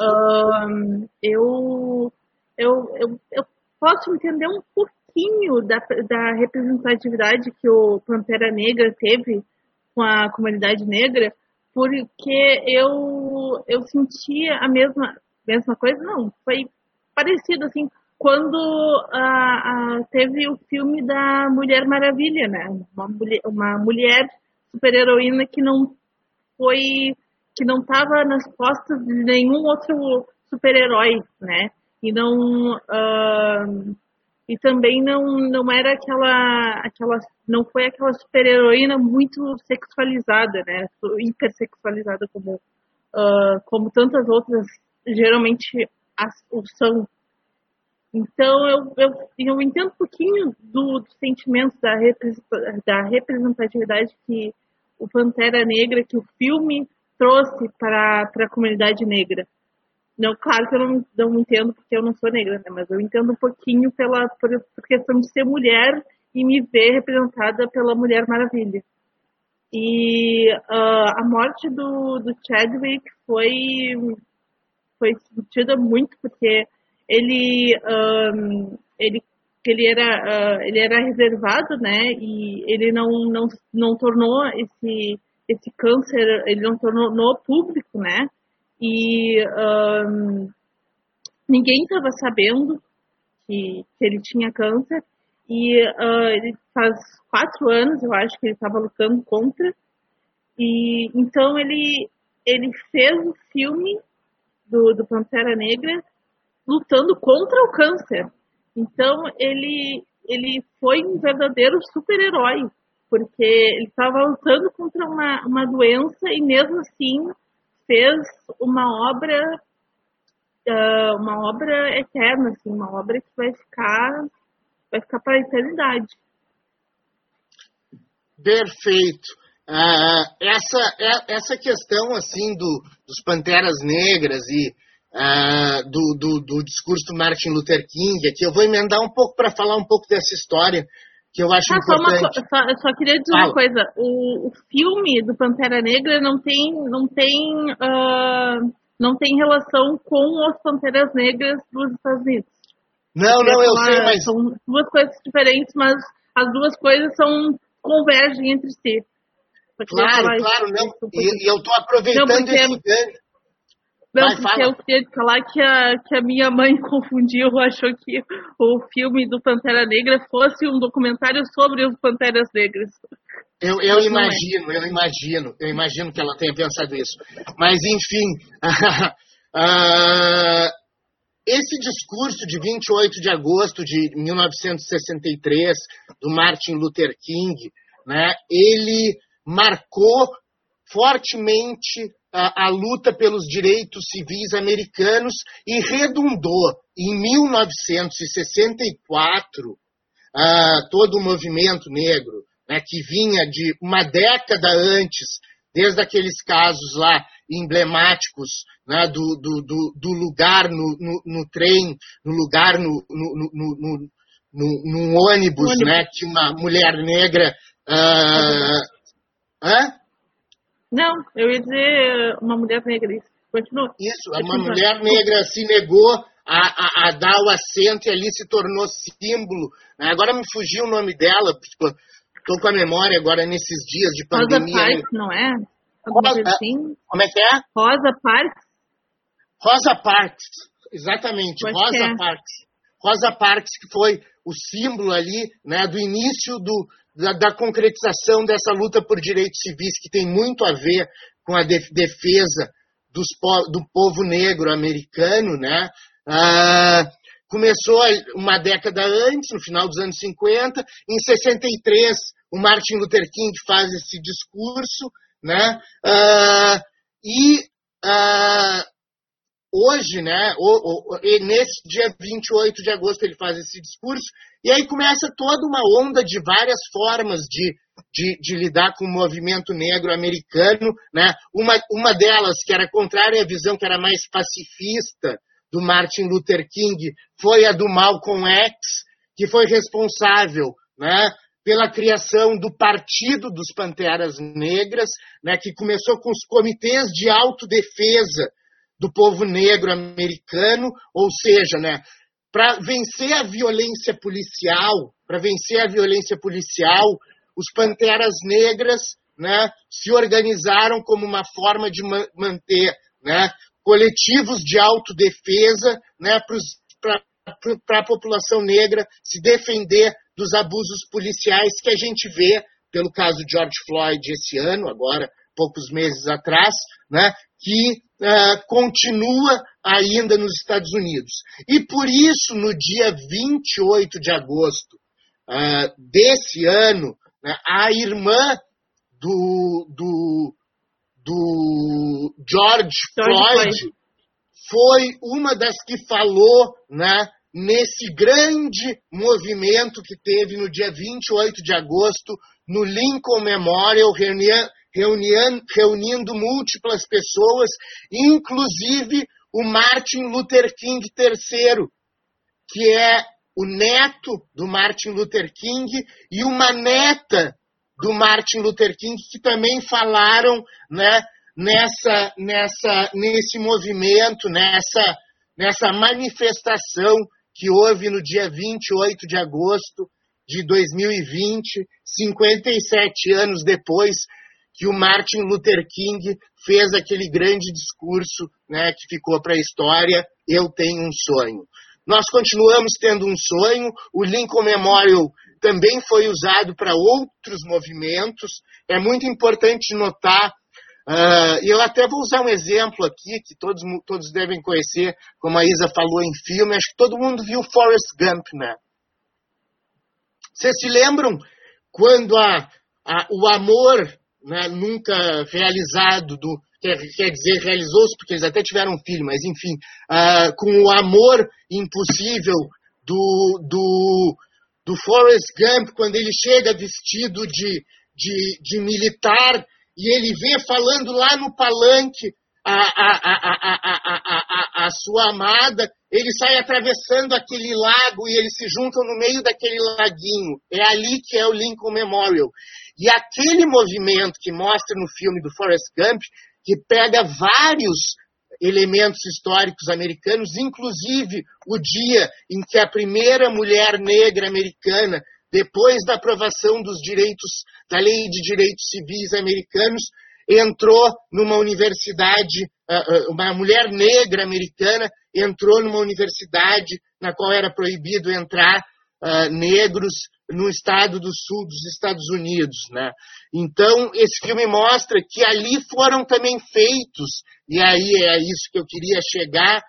uh, eu, eu, eu, eu posso entender um pouquinho da, da representatividade que o Pantera Negra teve com a comunidade negra, porque eu, eu sentia a mesma, mesma coisa, não, foi parecido, assim, quando ah, teve o filme da Mulher Maravilha, né? Uma mulher, uma mulher super-heroína que não foi, que não estava nas costas de nenhum outro super-herói, né? E não uh, e também não não era aquela aquela não foi aquela super-heroína muito sexualizada, né? Hipersexualizada como uh, como tantas outras geralmente as, são então, eu, eu, eu entendo um pouquinho do, do sentimento da, da representatividade que o Pantera Negra, que o filme trouxe para, a comunidade negra. Não, claro que eu não, não entendo porque eu não sou negra, né? mas eu entendo um pouquinho pela por, por questão de ser mulher e me ver representada pela Mulher Maravilha. E uh, a morte do, do Chadwick foi, foi sentida muito porque ele, um, ele, ele, era, uh, ele era reservado, né? E ele não, não, não tornou esse, esse câncer, ele não tornou no público, né? E um, ninguém estava sabendo que, que, ele tinha câncer. E uh, ele faz quatro anos, eu acho, que ele estava lutando contra. E então ele, ele fez o filme do, do Pantera Negra lutando contra o câncer. Então ele ele foi um verdadeiro super-herói, porque ele estava lutando contra uma, uma doença e mesmo assim fez uma obra uh, uma obra eterna, assim, uma obra que vai ficar vai ficar para a eternidade. Perfeito. Uh, essa, é, essa questão assim do, dos Panteras Negras e uh, do, do, do, discurso do Martin Luther King, aqui eu vou emendar um pouco para falar um pouco dessa história que eu acho ah, importante. Só, uma, só, só queria dizer Fala. uma coisa, o, o, filme do Pantera Negra não tem, não tem, uh, não tem relação com os Panteras Negras dos Estados Unidos. Não, não, eu sei, mas... São duas coisas diferentes, mas as duas coisas são convergem entre si. Claro, claro, não. E, e eu estou aproveitando não, esse ganho. Não, Vai, porque fala. eu queria falar que a, que a minha mãe confundiu, achou que o filme do Pantera Negra fosse um documentário sobre os Panteras Negras. Eu, eu é. imagino, eu imagino, eu imagino que ela tenha pensado isso. Mas, enfim, uh, esse discurso de 28 de agosto de 1963, do Martin Luther King, né, ele marcou fortemente a, a, luta pelos direitos civis americanos e redundou em 1964 uh, todo o movimento negro, né, que vinha de uma década antes, desde aqueles casos lá emblemáticos né, do, do, do, lugar no, no, no, trem, no lugar no, no, no, no ônibus, ônibus, né, que uma mulher negra. Uh, hã? Não, eu ia dizer uma mulher negra. Isso, continua. Isso, uma mulher negra se negou a, a, a, dar o assento e ali se tornou símbolo. Agora me fugiu o nome dela, estou com a memória agora nesses dias de pandemia. Rosa Parks, não é? Rosa, assim? Como é que é? Rosa Parks? Rosa Parks, exatamente, Pode Rosa é. Parks. Rosa Parks, que foi o símbolo ali né, do início do, da, da, concretização dessa luta por direitos civis, que tem muito a ver com a defesa dos, do povo negro americano, né? Ah, começou uma década antes, no final dos anos 50. Em 63, o Martin Luther King faz esse discurso, né? Ah, e ah, hoje, né, nesse dia 28 de agosto, ele faz esse discurso, e aí começa toda uma onda de várias formas de, de, de lidar com o movimento negro americano. Né? Uma, uma delas, que era contrária à visão que era mais pacifista do Martin Luther King, foi a do Malcolm X, que foi responsável né, pela criação do Partido dos Panteras Negras, né, que começou com os comitês de autodefesa do povo negro americano, ou seja, né, para vencer a violência policial, para vencer a violência policial, os Panteras Negras né, se organizaram como uma forma de manter né, coletivos de autodefesa né, para a população negra se defender dos abusos policiais que a gente vê pelo caso de George Floyd esse ano, agora, poucos meses atrás, né, que uh, continua ainda nos Estados Unidos. E por isso, no dia 28 de agosto uh, desse ano, né, a irmã do, do, do George, George Floyd, Floyd foi uma das que falou né, nesse grande movimento que teve no dia 28 de agosto no Lincoln Memorial, reunindo, reunindo múltiplas pessoas, inclusive o Martin Luther King III, que é o neto do Martin Luther King e uma neta do Martin Luther King que também falaram, né, nessa, nessa, nesse movimento, nessa, nessa manifestação que houve no dia 28 de agosto de 2020, 57 anos depois que o Martin Luther King fez aquele grande discurso né, que ficou para a história, Eu Tenho um Sonho. Nós continuamos tendo um sonho, o Lincoln Memorial também foi usado para outros movimentos. É muito importante notar, uh, eu até vou usar um exemplo aqui, que todos, todos devem conhecer, como a Isa falou em filme, acho que todo mundo viu Forrest Gump, né? Vocês se lembram quando a, a, o amor né, nunca realizado do quer, quer dizer realizou-se porque eles até tiveram um filho, mas enfim, uh, com o amor impossível do, do, do Forrest Gump quando ele chega vestido de, de, de militar e ele vê falando lá no palanque a, a, a, a, sua amada, ele sai atravessando aquele lago e eles se juntam no meio daquele laguinho. É ali que é o Lincoln Memorial. E aquele movimento que mostra no filme do Forrest Gump, que pega vários elementos históricos americanos, inclusive o dia em que a primeira mulher negra americana, depois da aprovação dos direitos, da Lei de Direitos Civis americanos, entrou numa universidade, ah, ah, uma mulher negra americana entrou numa universidade na qual era proibido entrar uh, negros no estado do sul dos Estados Unidos. Né? Então, esse filme mostra que ali foram também feitos, e aí é isso que eu queria chegar,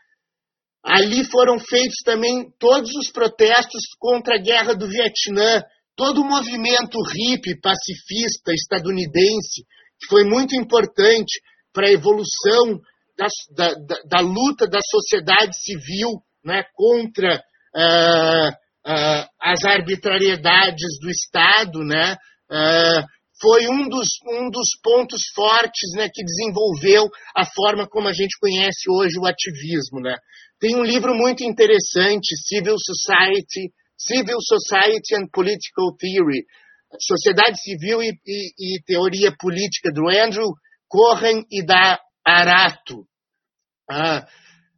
ali foram feitos também todos os protestos contra a guerra do Vietnã, todo o movimento hippie pacifista estadunidense, que foi muito importante para a evolução da, da, da, da, luta da sociedade civil né, contra uh, uh, as arbitrariedades do Estado, né, uh, foi um dos, um dos pontos fortes né, que desenvolveu a forma como a gente conhece hoje o ativismo. Né. Tem um livro muito interessante, Civil Society, Civil Society and Political Theory, Sociedade Civil e, e, e Teoria Política, do Andrew Cohen e da Arato. Ah,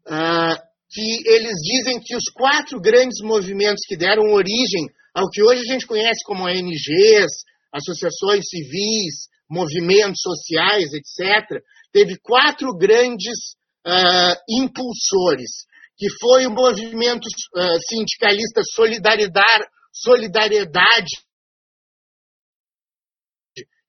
ah, que eles dizem que os quatro grandes movimentos que deram origem ao que hoje a gente conhece como ONGs, associações civis, movimentos sociais, etc., teve quatro grandes uh, impulsores, que foi o movimento uh, sindicalista Solidariedade, Solidariedade,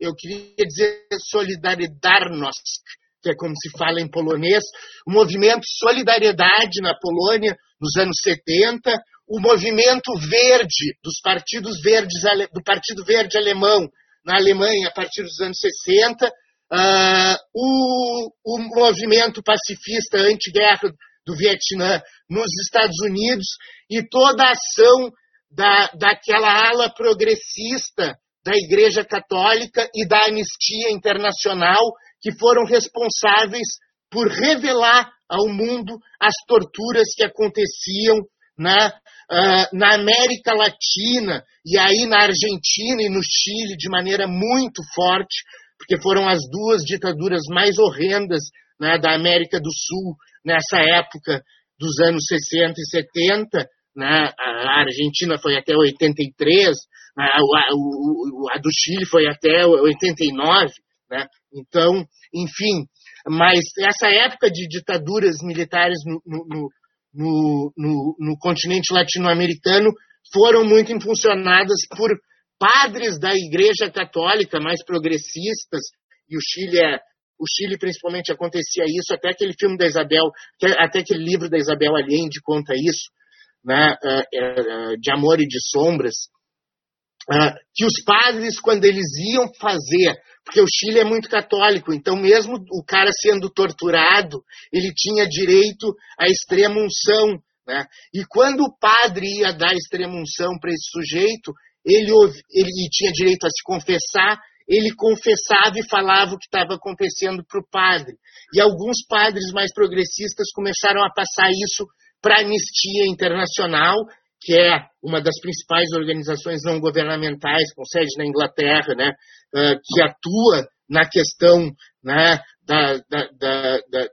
eu queria dizer Solidaridarność, que é como se fala em polonês, o movimento Solidariedade na Polônia nos anos 70, o movimento verde dos partidos verdes do Partido Verde Alemão na Alemanha a partir dos anos 60, uh, ah, o, o, movimento pacifista anti-guerra do Vietnã nos Estados Unidos e toda a ação da, daquela ala progressista da Igreja Católica e da Anistia Internacional, que foram responsáveis por revelar ao mundo as torturas que aconteciam na, uh, na América Latina e aí na Argentina e no Chile de maneira muito forte, porque foram as duas ditaduras mais horrendas né, da América do Sul nessa época dos anos 60 e 70. Né, a Argentina foi até 83, né, a, do Chile foi até 89. Né? Então, enfim, mas essa época de ditaduras militares no, no, no, no, no continente latino-americano foram muito impulsionadas por padres da Igreja Católica mais progressistas, e o Chile é, o Chile principalmente acontecia isso, até aquele filme da Isabel, até aquele livro da Isabel Allende conta isso, né, é, é, de amor e de sombras, que os padres, quando eles iam fazer, porque o Chile é muito católico, então mesmo o cara sendo torturado, ele tinha direito à extrema unção, né? E quando o padre ia dar extrema unção para esse sujeito, ele, ele tinha direito a se confessar, ele confessava e falava o que estava acontecendo para o padre. E alguns padres mais progressistas começaram a passar isso para a Anistia Internacional, que é uma das principais organizações não governamentais, com sede na Inglaterra, né, que atua na questão né, da, da, da, da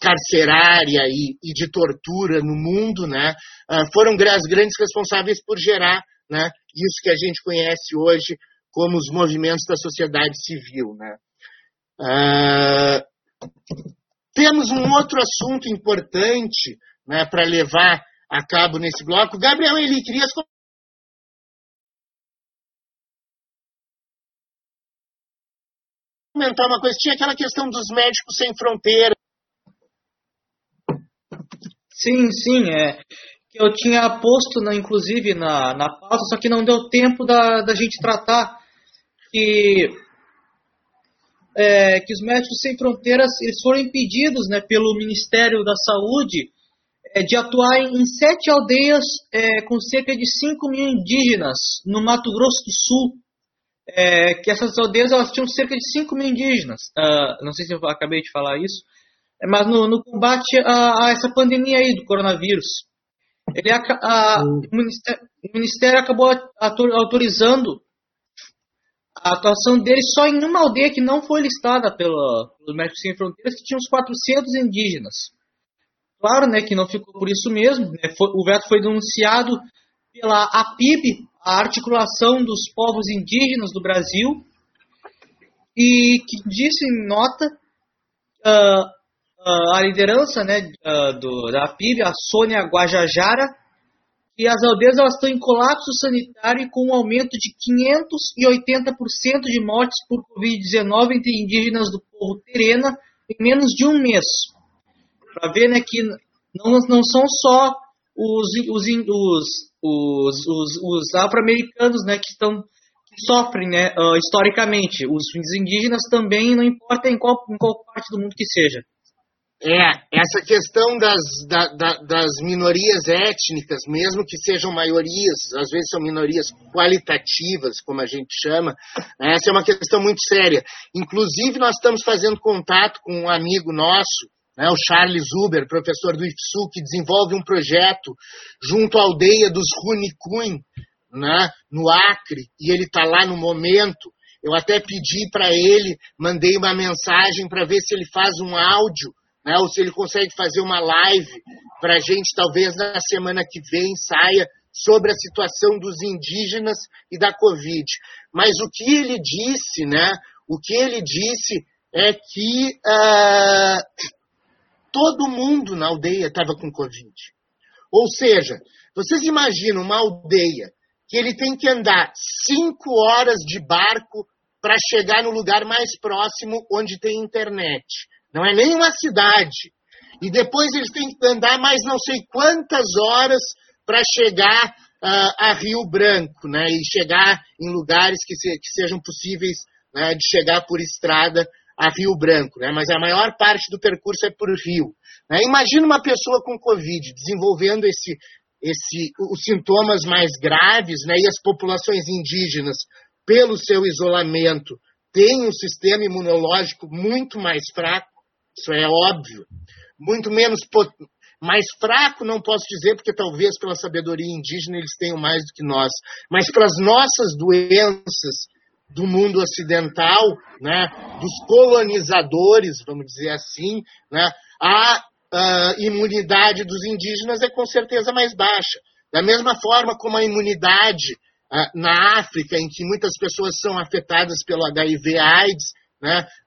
carcerária e, e, de tortura no mundo, né, foram as grandes responsáveis por gerar né? Isso que a gente conhece hoje como os movimentos da sociedade civil, né? Uh, temos um outro assunto importante né, para levar a cabo nesse bloco. Gabriel Eli, querias comentar uma coisa? Tinha aquela questão dos médicos sem fronteira. Sim, sim. É eu tinha posto, na, inclusive, na, na pauta, só que não deu tempo da, da gente tratar que, é, que os Médicos Sem Fronteiras eles foram impedidos né, pelo Ministério da Saúde de atuar em, sete aldeias é, com cerca de 5 mil indígenas no Mato Grosso do Sul. É, que essas aldeias elas tinham cerca de 5 mil indígenas. Uh, não sei se eu acabei de falar isso, mas no, no combate a, a essa pandemia aí do coronavírus. Ele, a, a, o, ministério, o, ministério, acabou autorizando a atuação dele só em uma aldeia que não foi listada pelo, pelo Médicos Sem Fronteiras, que tinha uns 400 indígenas. Claro né, que não ficou por isso mesmo. Né, foi, o veto foi denunciado pela APIB, a Articulação dos Povos Indígenas do Brasil, e que disse em nota uh, uh, a liderança né, uh, do, da PIB, a Sônia Guajajara, que as aldeias elas estão em colapso sanitário com um aumento de 580% de mortes por Covid-19 entre indígenas do povo terena em menos de um mês. Para ver né, que não, não são só os, os, os, os, os, os afro-americanos né, que estão que sofrem né, uh, historicamente. Os indígenas também, não importa em qual, em qual parte do mundo que seja. É, essa questão das, da, da, das minorias étnicas, mesmo que sejam maiorias, às vezes são minorias qualitativas, como a gente chama, né, essa é uma questão muito séria. Inclusive, nós estamos fazendo contato com um amigo nosso, né, o Charles Uber, professor do IFSU, que desenvolve um projeto junto à aldeia dos Runicun, né, no Acre, e ele está lá no momento. Eu até pedi para ele, mandei uma mensagem para ver se ele faz um áudio né? ou se ele consegue fazer uma live para a gente, talvez na semana que vem saia sobre a situação dos indígenas e da Covid. Mas o que ele disse, né? O que ele disse é que uh, todo mundo na aldeia estava com Covid. Ou seja, vocês imaginam uma aldeia que ele tem que andar cinco horas de barco para chegar no lugar mais próximo onde tem internet. Não é nem uma cidade. E depois eles têm que andar mais não sei quantas horas para chegar uh, a Rio Branco, né? E chegar em lugares que, se, que sejam possíveis né, de chegar por estrada a Rio Branco, né? mas a maior parte do percurso é por rio. Né? Imagina uma pessoa com Covid desenvolvendo esse, esse, os sintomas mais graves né? e as populações indígenas, pelo seu isolamento, têm um sistema imunológico muito mais fraco, isso é óbvio, muito menos mais fraco, não posso dizer, porque talvez pela sabedoria indígena eles tenham mais do que nós, mas para as nossas doenças do mundo ocidental, né, dos colonizadores, vamos dizer assim, né, a, imunidade dos indígenas é com certeza mais baixa. Da mesma forma como a imunidade uh, na África, em que muitas pessoas são afetadas pelo HIV/AIDS,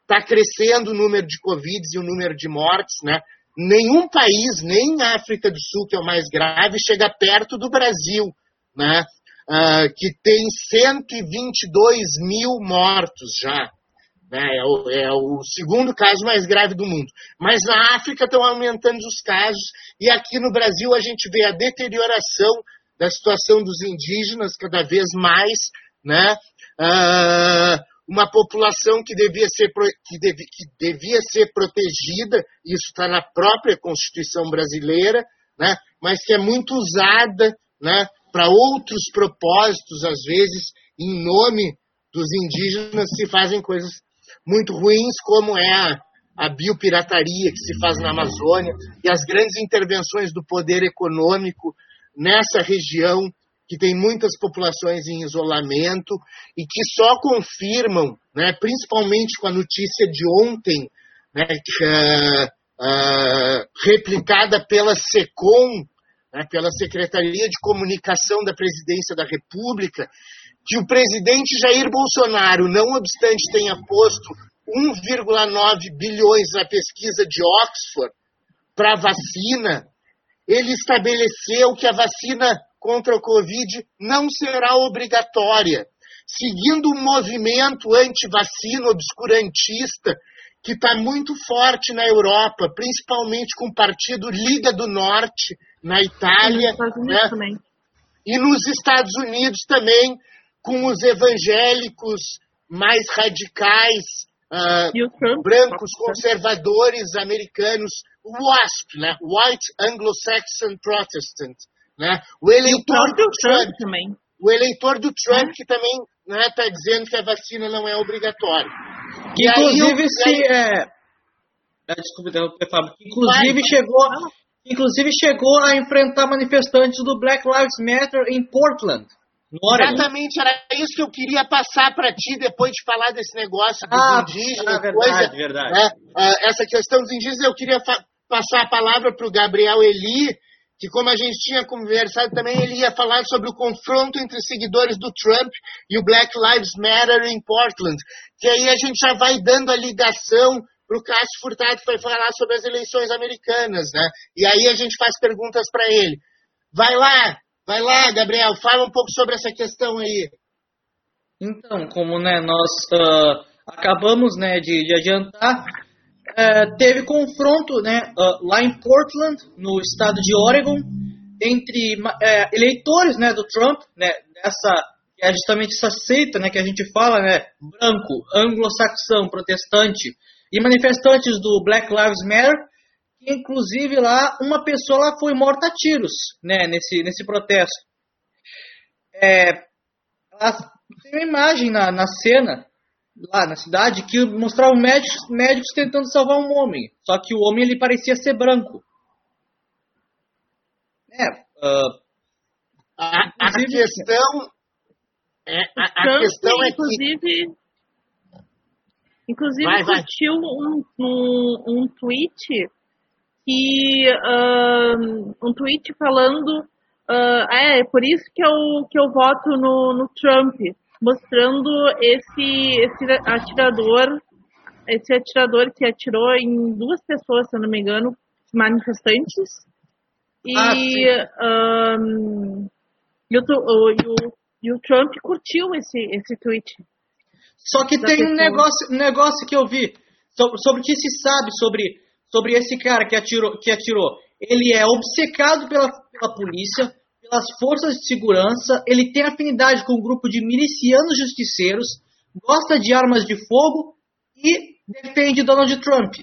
está né, crescendo o número de Covid e o número de mortes. Né? Nenhum país, nem a África do Sul, que é o mais grave, chega perto do Brasil. Né? Uh, que tem 122 mil mortos já. Né? É, o, é o segundo caso mais grave do mundo. Mas na África estão aumentando os casos, e aqui no Brasil a gente vê a deterioração da situação dos indígenas cada vez mais, né? Uh, uma população que devia ser, que que devia ser protegida, isso está na própria Constituição brasileira, né? mas que é muito usada né? Para outros propósitos, às vezes, em nome dos indígenas, se fazem coisas muito ruins, como é a, a biopirataria que se faz na Amazônia e as grandes intervenções do poder econômico nessa região que tem muitas populações em isolamento e que só confirmam, né, principalmente com a notícia de ontem, né, que, uh, uh, replicada pela SECOM, né, pela Secretaria de Comunicação da Presidência da República, que o presidente Jair Bolsonaro, não obstante tenha posto 1,9 bilhões na pesquisa de Oxford para vacina, ele estabeleceu que a vacina contra o Covid não será obrigatória, seguindo um movimento anti-vacina obscurantista que está muito forte na Europa, principalmente com o partido Liga do Norte, na Itália. E nos, né? e nos Estados Unidos também, com os evangélicos mais radicais, uh, brancos, conservadores americanos, WASP, né? White Anglo-Saxon Protestant. Né? O eleitor do Trump, Trump, também. O eleitor do Trump, é. que também está né, dizendo que a vacina não é obrigatória. Inclusive, aí, se. Aí... É... Ah, desculpa interromper, Fábio. Inclusive, Vai. chegou, inclusive chegou a enfrentar manifestantes do Black Lives Matter em Portland. Exatamente, era isso que eu queria passar para ti depois de falar desse negócio dos ah, indígenas. Ah, verdade, coisa, verdade. Né? Uh, essa questão dos indígenas, eu queria passar a palavra para o Gabriel Eli, que como a gente tinha conversado também, ele ia falar sobre o confronto entre seguidores do Trump e o Black Lives Matter em Portland, que aí a gente já vai dando a ligação para o Cássio Furtado, que vai falar sobre as eleições americanas, né? E aí a gente faz perguntas para ele. Vai lá, vai lá, Gabriel, fala um pouco sobre essa questão aí. Então, como né, nós uh, acabamos né, de, de adiantar, uh, teve confronto né, uh, lá em Portland, no estado de Oregon, entre eleitores né, do Trump, né, dessa é justamente essa seita né, que a gente fala, né, branco, anglo-saxão, protestante, e manifestantes do Black Lives Matter, que inclusive lá uma pessoa lá foi morta a tiros, né, nesse, nesse protesto. É, tem uma imagem na, na cena, lá na cidade, que mostrava médicos, médicos tentando salvar um homem, só que o homem ele parecia ser branco. É, uh, a, a questão é, a, a questão é que Inclusive, vai, curtiu Um, um, um tweet que um, um tweet falando uh, é, é por isso que eu, que eu voto no, no Trump, mostrando esse, esse atirador, esse atirador que atirou em duas pessoas, se eu não me engano, manifestantes. E, ah, um, e, o, e, o, e o Trump curtiu esse, esse tweet. Só que tem um negócio, um negócio que eu vi sobre, sobre o que se sabe sobre, sobre esse cara que atirou, que atirou. Ele é obcecado pela, pela polícia, pelas forças de segurança, ele tem afinidade com um grupo de milicianos justiceiros, gosta de armas de fogo e defende Donald Trump.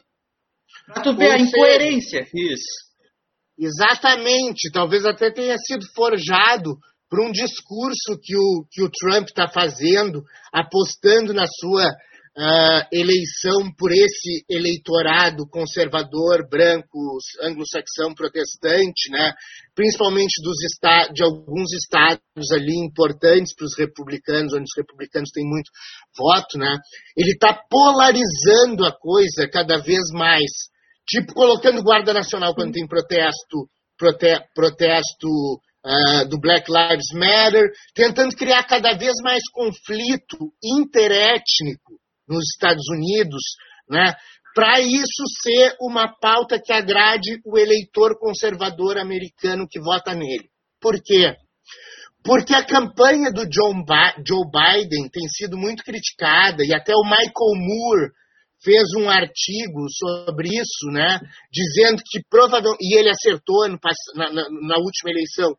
Pra tu ver Ou a seja, incoerência. Isso. Exatamente, talvez até tenha sido forjado por um discurso que o, que o Trump está fazendo, apostando na sua ah, eleição por esse eleitorado conservador, branco, anglo-saxão, protestante, né? principalmente dos de alguns estados ali importantes para os republicanos, onde os republicanos têm muito voto. Né? Ele está polarizando a coisa cada vez mais. Tipo, colocando Guarda Nacional quando tem protesto, prote- protesto ah, do Black Lives Matter, tentando criar cada vez mais conflito interétnico nos Estados Unidos, né? Para isso ser uma pauta que agrade o eleitor conservador americano que vota nele. Por quê? Porque a campanha do John Joe Biden tem sido muito criticada e até o Michael Moore fez um artigo sobre isso, né? Dizendo que provavelmente e ele acertou na, na- na última eleição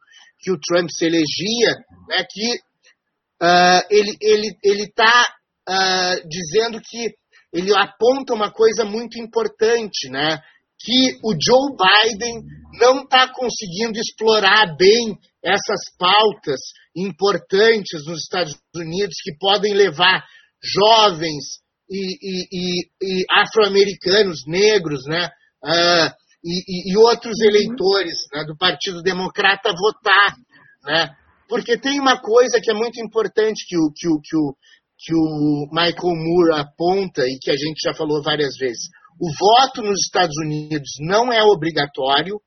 que o Trump se elegia, né? Que ah, ele ele ele está dizendo que ele aponta uma coisa muito importante, né? Que o Joe Biden não está conseguindo explorar bem essas pautas importantes nos Estados Unidos que podem levar jovens e, e- e- e afro-americanos, negros, né? Ah, e, e- e outros eleitores né, do Partido Democrata votar, né? Porque tem uma coisa que é muito importante que o, que o, que o, que o Michael Moore aponta e que a gente já falou várias vezes. O voto nos Estados Unidos não é obrigatório,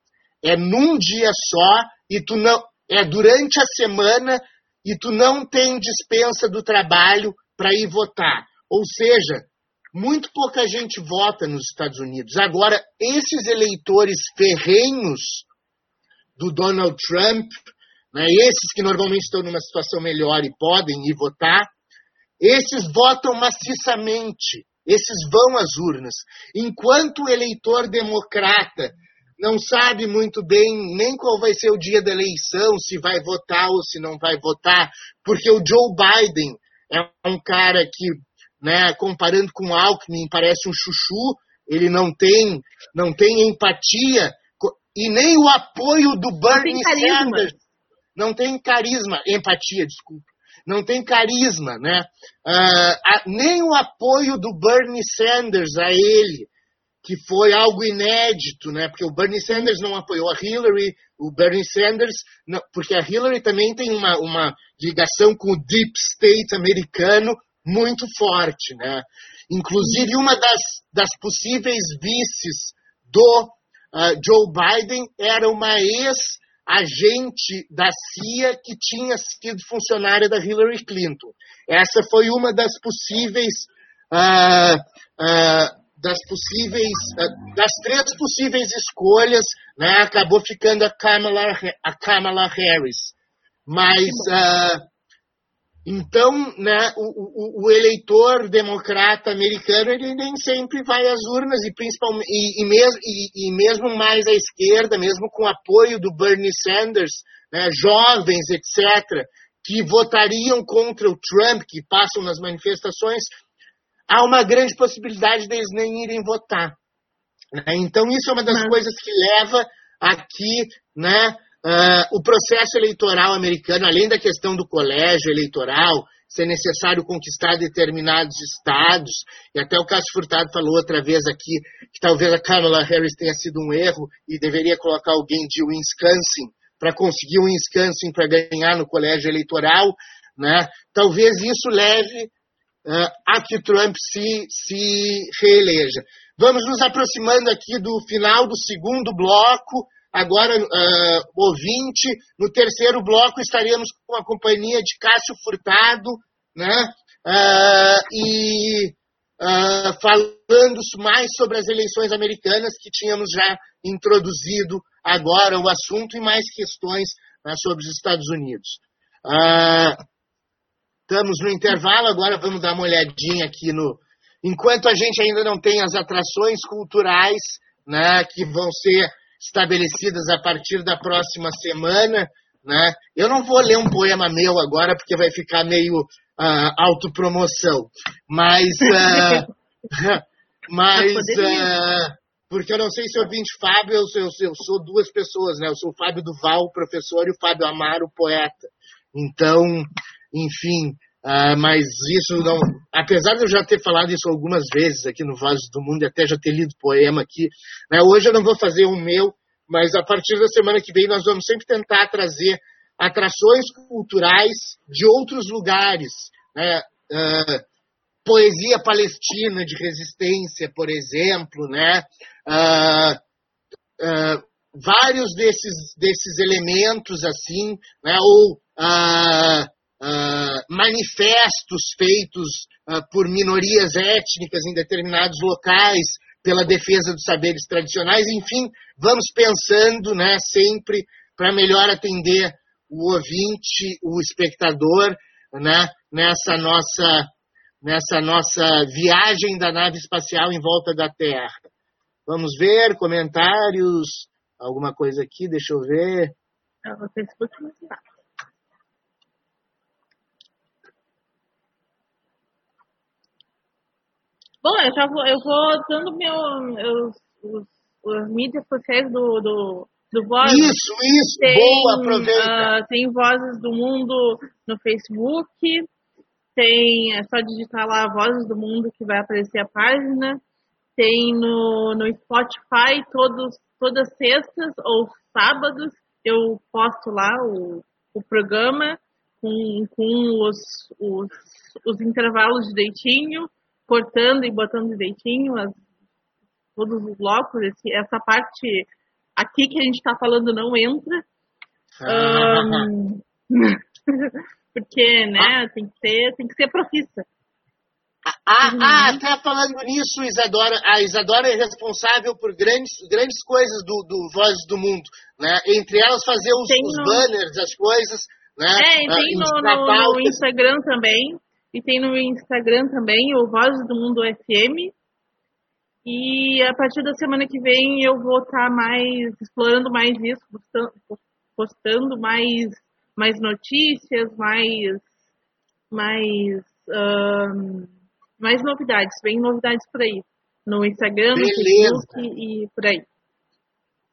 é num dia só e tu não é durante a semana e tu não tem dispensa do trabalho para ir votar. Ou seja, muito pouca gente vota nos Estados Unidos. Agora, esses eleitores ferrenhos do Donald Trump, né, esses que normalmente estão numa situação melhor e podem ir votar, esses votam maciçamente, esses vão às urnas. Enquanto o eleitor democrata não sabe muito bem nem qual vai ser o dia da eleição, se vai votar ou se não vai votar, porque o Joe Biden é um cara que, né, comparando com o Alckmin, parece um chuchu, ele não tem, não tem empatia e nem o apoio do Bernie. Sanders. Não tem carisma, empatia, desculpa. Não tem carisma, né? A- nem o apoio do Bernie Sanders a ele, que foi algo inédito, né? Porque o Bernie Sanders não apoiou a Hillary, o Bernie Sanders, não- porque a Hillary também tem uma, uma ligação com o deep state americano muito forte, né? Inclusive uma das, das possíveis vices do ah, Joe Biden era uma ex-agente da CIA que tinha sido funcionária da Hillary Clinton. Essa foi uma das possíveis ah, ah, das possíveis das três possíveis escolhas, né, acabou ficando a Kamala, a Kamala Harris. Mas ah, então, né, o, o- o eleitor democrata americano ele nem sempre vai às urnas e principalmente e, e mesmo, e, e mesmo mais à esquerda, mesmo com apoio do Bernie Sanders, né, jovens, etc., que votariam contra o Trump, que passam nas manifestações, há uma grande possibilidade deles nem irem votar. né? Então, isso é uma das Mas- coisas que leva aqui né, ah, o processo eleitoral americano, além da questão do colégio eleitoral, ser necessário conquistar determinados estados, e até o Cássio Furtado falou outra vez aqui que talvez a Kamala Harris tenha sido um erro e deveria colocar alguém de Wisconsin para conseguir o Wisconsin para ganhar no colégio eleitoral, né? talvez isso leve ah, a que Trump se, se reeleja. Vamos nos aproximando aqui do final do segundo bloco. Agora, ah, ouvinte, no terceiro bloco estaremos com a companhia de Cássio Furtado, né? Ah, e ah, falando mais sobre as eleições americanas que tínhamos já introduzido agora o assunto e mais questões né, sobre os Estados Unidos. Estamos no intervalo, agora vamos dar uma olhadinha aqui no. Enquanto a gente ainda não tem as atrações culturais né, que vão ser estabelecidas a partir da próxima semana, né, eu não vou ler um poema meu agora porque vai ficar meio ah, autopromoção, mas ah, Mas, uh, porque eu não sei se o ouvinte Fábio, eu, eu, eu sou duas pessoas, né? Eu sou o Fábio Duval, professor, e o Fábio Amaro, poeta. Então, enfim, uh, mas isso não. Apesar de eu já ter falado isso algumas vezes aqui no Vozes do Mundo e até já ter lido poema aqui, né? hoje eu não vou fazer um meu, mas a partir da semana que vem nós vamos sempre tentar trazer atrações culturais de outros lugares, né? Uh, poesia palestina de resistência, por exemplo, né? Uh, vários desses, desses elementos assim, né? ou manifestos feitos por minorias étnicas em determinados locais pela defesa dos saberes tradicionais, enfim, vamos pensando, né? Sempre para melhor atender o ouvinte, o espectador, né? Nessa nossa nessa nossa viagem da nave espacial em volta da Terra. Vamos ver comentários, alguma coisa aqui, deixa eu ver. Facebook não está. Bom, eu já vou, eu vou dando meu, os, os, os mídias sociais do, do, do Voz. Isso, isso, tem, boa, aproveita. Uh, tem Vozes do Mundo no Facebook, tem, é só digitar lá Vozes do Mundo que vai aparecer a página. Tem no, no Spotify todos, todas sextas ou sábados eu posto lá o, o programa com, com os, os, os intervalos direitinho, cortando e botando direitinho as, todos os blocos. Esse, essa parte aqui que a gente está falando não entra. um, porque, né, ah. tem que ser, tem que ser profissa. Ah, uhum. ah, até falando nisso, Isadora, a Isadora é responsável por grandes, grandes coisas do, do Vozes do Mundo, né? Entre elas fazer os, os banners, as coisas, né? É, e tem no, no, no, Instagram também, e tem no Instagram também o Vozes do Mundo FM, e a partir da semana que vem eu vou estar tá mais, explorando mais isso, postando, mais mais notícias, mais, mais, um, mais novidades, bem novidades por aí. No Instagram, no Facebook e por aí.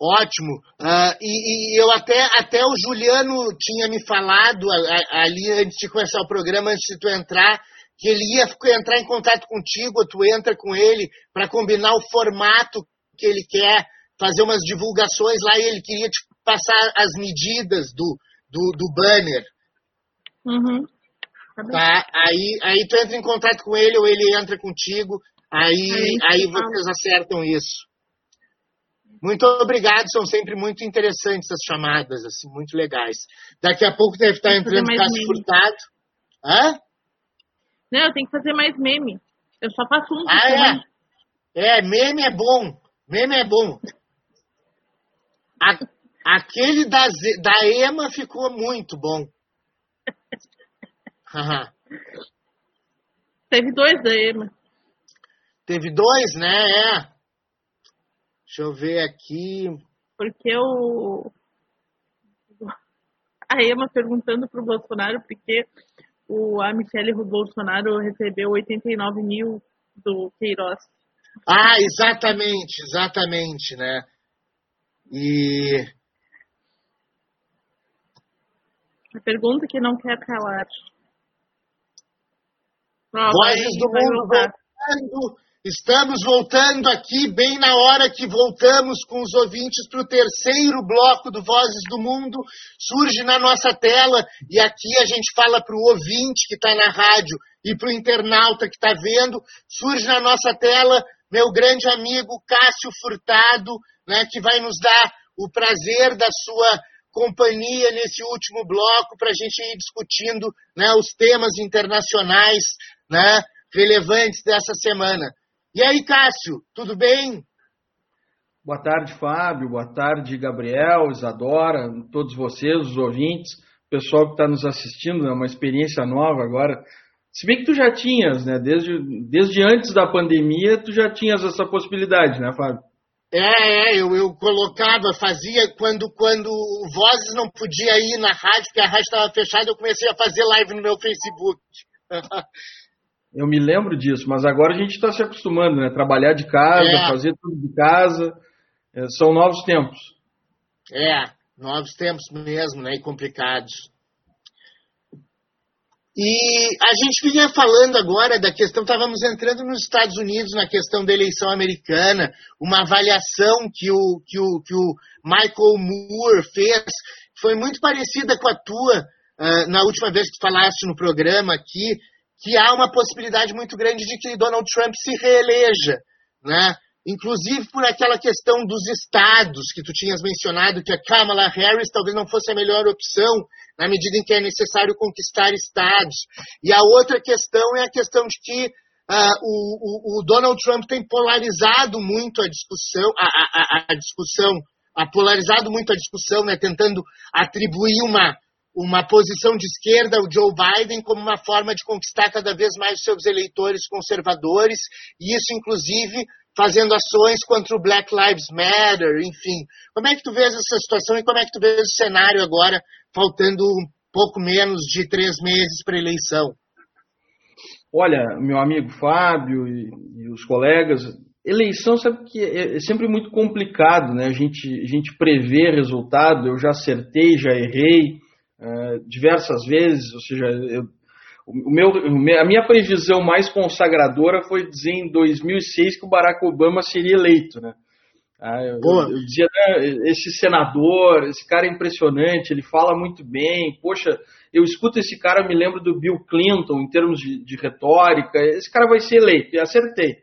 Ótimo. Uh, e, e, eu até, até o Juliano tinha me falado ali antes de começar o programa, antes de tu entrar, que ele ia entrar em contato contigo, tu entra com ele para combinar o formato que ele quer, fazer umas divulgações lá e ele queria te passar as medidas do, do, do banner. Uhum. Tá? Aí, aí tu entra em contato com ele ou ele entra contigo, aí, aí vocês acertam isso. Muito obrigado, são sempre muito interessantes as chamadas, assim, muito legais. Daqui a pouco deve estar entrando Cássio Furtado. Hã? Não, eu tenho que fazer mais meme. Eu só faço um. Ah, é? É, meme é bom. Meme é bom. A, Aquele da, da Ema ficou muito bom. Teve dois da Ema. Teve dois, né? É. Deixa eu ver aqui. Porque o. A Ema perguntando para o Bolsonaro porque o, a Michelle Bolsonaro recebeu 89 mil do Queiroz. Ah, exatamente, exatamente, né? E A pergunta que não quer calar. Vozes do mundo voltando. Estamos voltando aqui bem na hora que voltamos com os ouvintes para o terceiro bloco do Vozes do Mundo. Surge na nossa tela e aqui a gente fala para o ouvinte que está na rádio e para o internauta que está vendo. Surge na nossa tela meu grande amigo Cássio Furtado, né, que vai nos dar o prazer da sua companhia nesse último bloco para a gente ir discutindo né, os temas internacionais né, relevantes dessa semana. E aí, Cássio, tudo bem? Boa tarde, Fábio. Boa tarde, Gabriel, Isadora, todos vocês, os ouvintes, pessoal que está nos assistindo. É uma experiência nova agora. Se bem que tu já tinhas, né? Desde, desde antes da pandemia, tu já tinhas essa possibilidade, né, Fábio? É, é, eu, eu colocava, fazia quando, quando o Vozes não podia ir na rádio, porque a rádio estava fechada, eu comecei a fazer live no meu Facebook. Eu me lembro disso, mas agora a gente está se acostumando, né? Trabalhar de casa, é. fazer tudo de casa. É, são novos tempos. É, novos tempos mesmo, né? E complicados. E a gente vinha falando agora da questão, estávamos entrando nos Estados Unidos na questão da eleição americana, uma avaliação que o, que o, que o Michael Moore fez, foi muito parecida com a tua, uh, na última vez que falaste no programa aqui, que há uma possibilidade muito grande de que Donald Trump se reeleja, né? inclusive por aquela questão dos estados que tu tinhas mencionado, que a Kamala Harris talvez não fosse a melhor opção, na medida em que é necessário conquistar estados. E a outra questão é a questão de que uh, o, o, Donald Trump tem polarizado muito a discussão, a, a, a discussão, a polarizado muito a discussão, né, tentando atribuir uma, uma posição de esquerda ao Joe Biden como uma forma de conquistar cada vez mais seus eleitores conservadores, e isso, inclusive, fazendo ações contra o Black Lives Matter, enfim. Como é que tu vês essa situação e como é que tu vês o cenário agora, faltando um pouco menos de três meses para a eleição? Olha, meu amigo Fábio e, e, os colegas, eleição sabe que é, é, sempre muito complicado, né? A gente, a gente prever resultado, eu já acertei, já errei uh, diversas vezes, ou seja, eu o meu, a minha previsão mais consagradora foi dizer em 2006 que o Barack Obama seria eleito, né? Ah, eu, eu, eu, dizia, né, esse senador, esse cara é impressionante, ele fala muito bem. Poxa, eu escuto esse cara, me lembro do Bill Clinton em termos de, de retórica. Esse cara vai ser eleito, e acertei.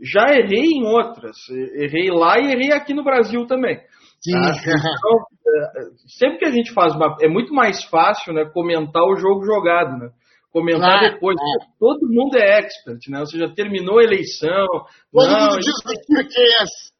Já errei em outras, errei lá e errei aqui no Brasil também. Tá? Então, é, sempre que a gente faz uma. É muito mais fácil né, comentar o jogo jogado, né? comentar claro, depois. É. Todo mundo é expert, né? Você já terminou a eleição. Todo não, mundo diz é.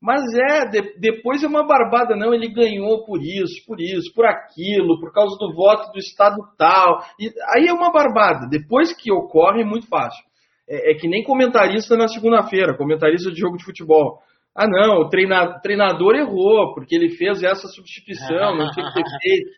Mas é, de, depois é uma barbada, não, ele ganhou por isso, por isso, por aquilo, por causa do voto do estado tal. E, aí é uma barbada. Depois que ocorre, é muito fácil. É, é que nem comentarista na segunda-feira, comentarista de jogo de futebol. Ah, não, o treinador, treinador errou, porque ele fez essa substituição, não tinha que ter feito.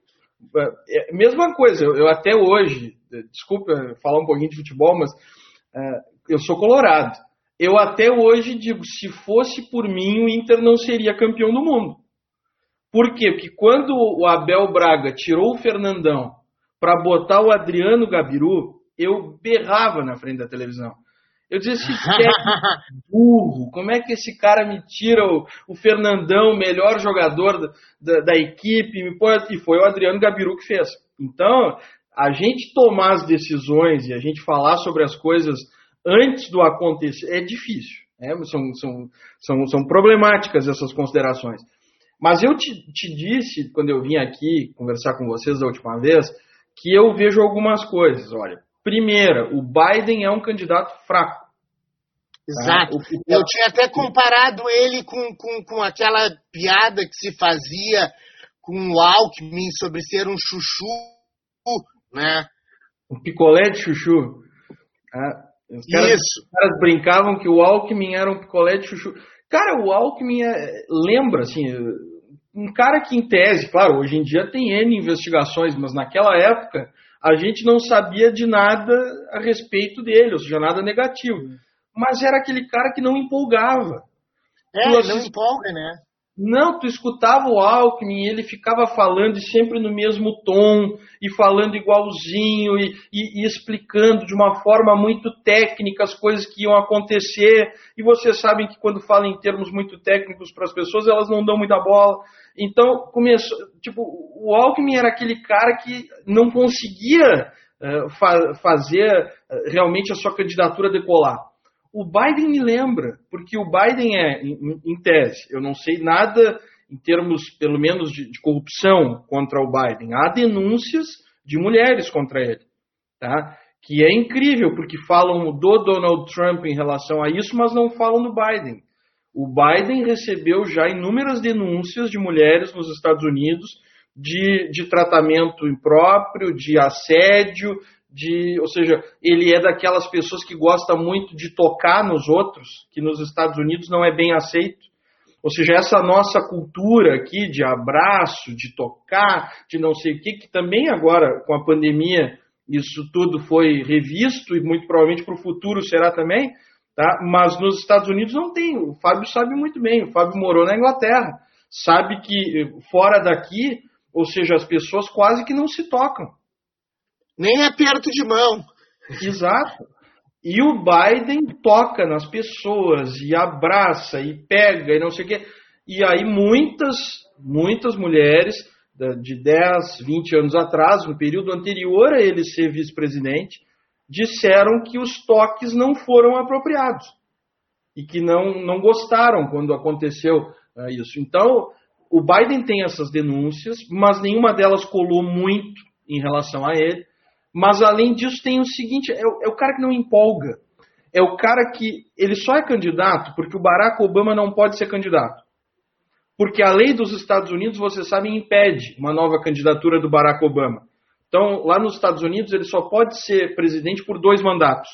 É, mesma coisa, eu, eu, até hoje, desculpa falar um pouquinho de futebol, mas uh, eu sou colorado. Eu até hoje digo, se fosse por mim, o Inter não seria campeão do mundo. Por quê? Porque quando o Abel Braga tirou o Fernandão para botar o Adriano Gabiru, eu berrava na frente da televisão. Eu dizia, esse burro, como é que esse cara me tira o, o Fernandão, melhor jogador da, da, da equipe, me põe, e foi o Adriano Gabiru que fez. Então, a gente tomar as decisões e a gente falar sobre as coisas antes do acontecer é difícil. Né? São, são, são, são problemáticas essas considerações. Mas eu te, te disse, quando eu vim aqui conversar com vocês da última vez, que eu vejo algumas coisas. Olha, Primeira, o Biden é um candidato fraco. Exato. Tá? Eu tinha até comparado ele com, com, com aquela piada que se fazia com o Alckmin sobre ser um chuchu, né? Um picolé de chuchu. Ah, os caras, Isso. Os caras brincavam que o Alckmin era um picolé de chuchu. Cara, o Alckmin é, lembra, assim, um cara que em tese, claro, hoje em dia tem N investigações, mas naquela época a gente não sabia de nada a respeito dele, ou seja, nada negativo. Mas era aquele cara que não empolgava. É, assist... não empolga, né? Não, tu escutava o Alckmin, ele ficava falando sempre no mesmo tom, e falando igualzinho, e, e, e, explicando de uma forma muito técnica as coisas que iam acontecer. E vocês sabem que quando falam em termos muito técnicos para as pessoas, elas não dão muita bola. Então, começou, tipo, o Alckmin era aquele cara que não conseguia uh, fa fazer uh, realmente a sua candidatura decolar. O Biden me lembra, porque o Biden é, em, em tese, eu não sei nada em termos, pelo menos, de, de, corrupção contra o Biden. Há denúncias de mulheres contra ele, tá? Que é incrível, porque falam do Donald Trump em relação a isso, mas não falam do Biden. O Biden recebeu já inúmeras denúncias de mulheres nos Estados Unidos de, de tratamento impróprio, de assédio, de, ou seja, ele é daquelas pessoas que gosta muito de tocar nos outros, que nos Estados Unidos não é bem aceito. Ou seja, essa nossa cultura aqui de abraço, de tocar, de não sei o que, que também agora com a pandemia isso tudo foi revisto e muito provavelmente para o futuro será também, tá? mas nos Estados Unidos não tem. O Fábio sabe muito bem, o Fábio morou na Inglaterra, sabe que fora daqui, ou seja, as pessoas quase que não se tocam. Nem aperto de mão. Exato. E o Biden toca nas pessoas e abraça e pega e não sei o quê. E aí muitas, muitas mulheres de 10, 20 anos atrás, no período anterior a ele ser vice-presidente, disseram que os toques não foram apropriados e que não, não gostaram quando aconteceu uh, isso. Então, o Biden tem essas denúncias, mas nenhuma delas colou muito em relação a ele. Mas além disso, tem o seguinte: é o, é o cara que não empolga. É o cara que ele só é candidato porque o Barack Obama não pode ser candidato. Porque a lei dos Estados Unidos, você sabe, impede uma nova candidatura do Barack Obama. Então, lá nos Estados Unidos, ele só pode ser presidente por dois mandatos.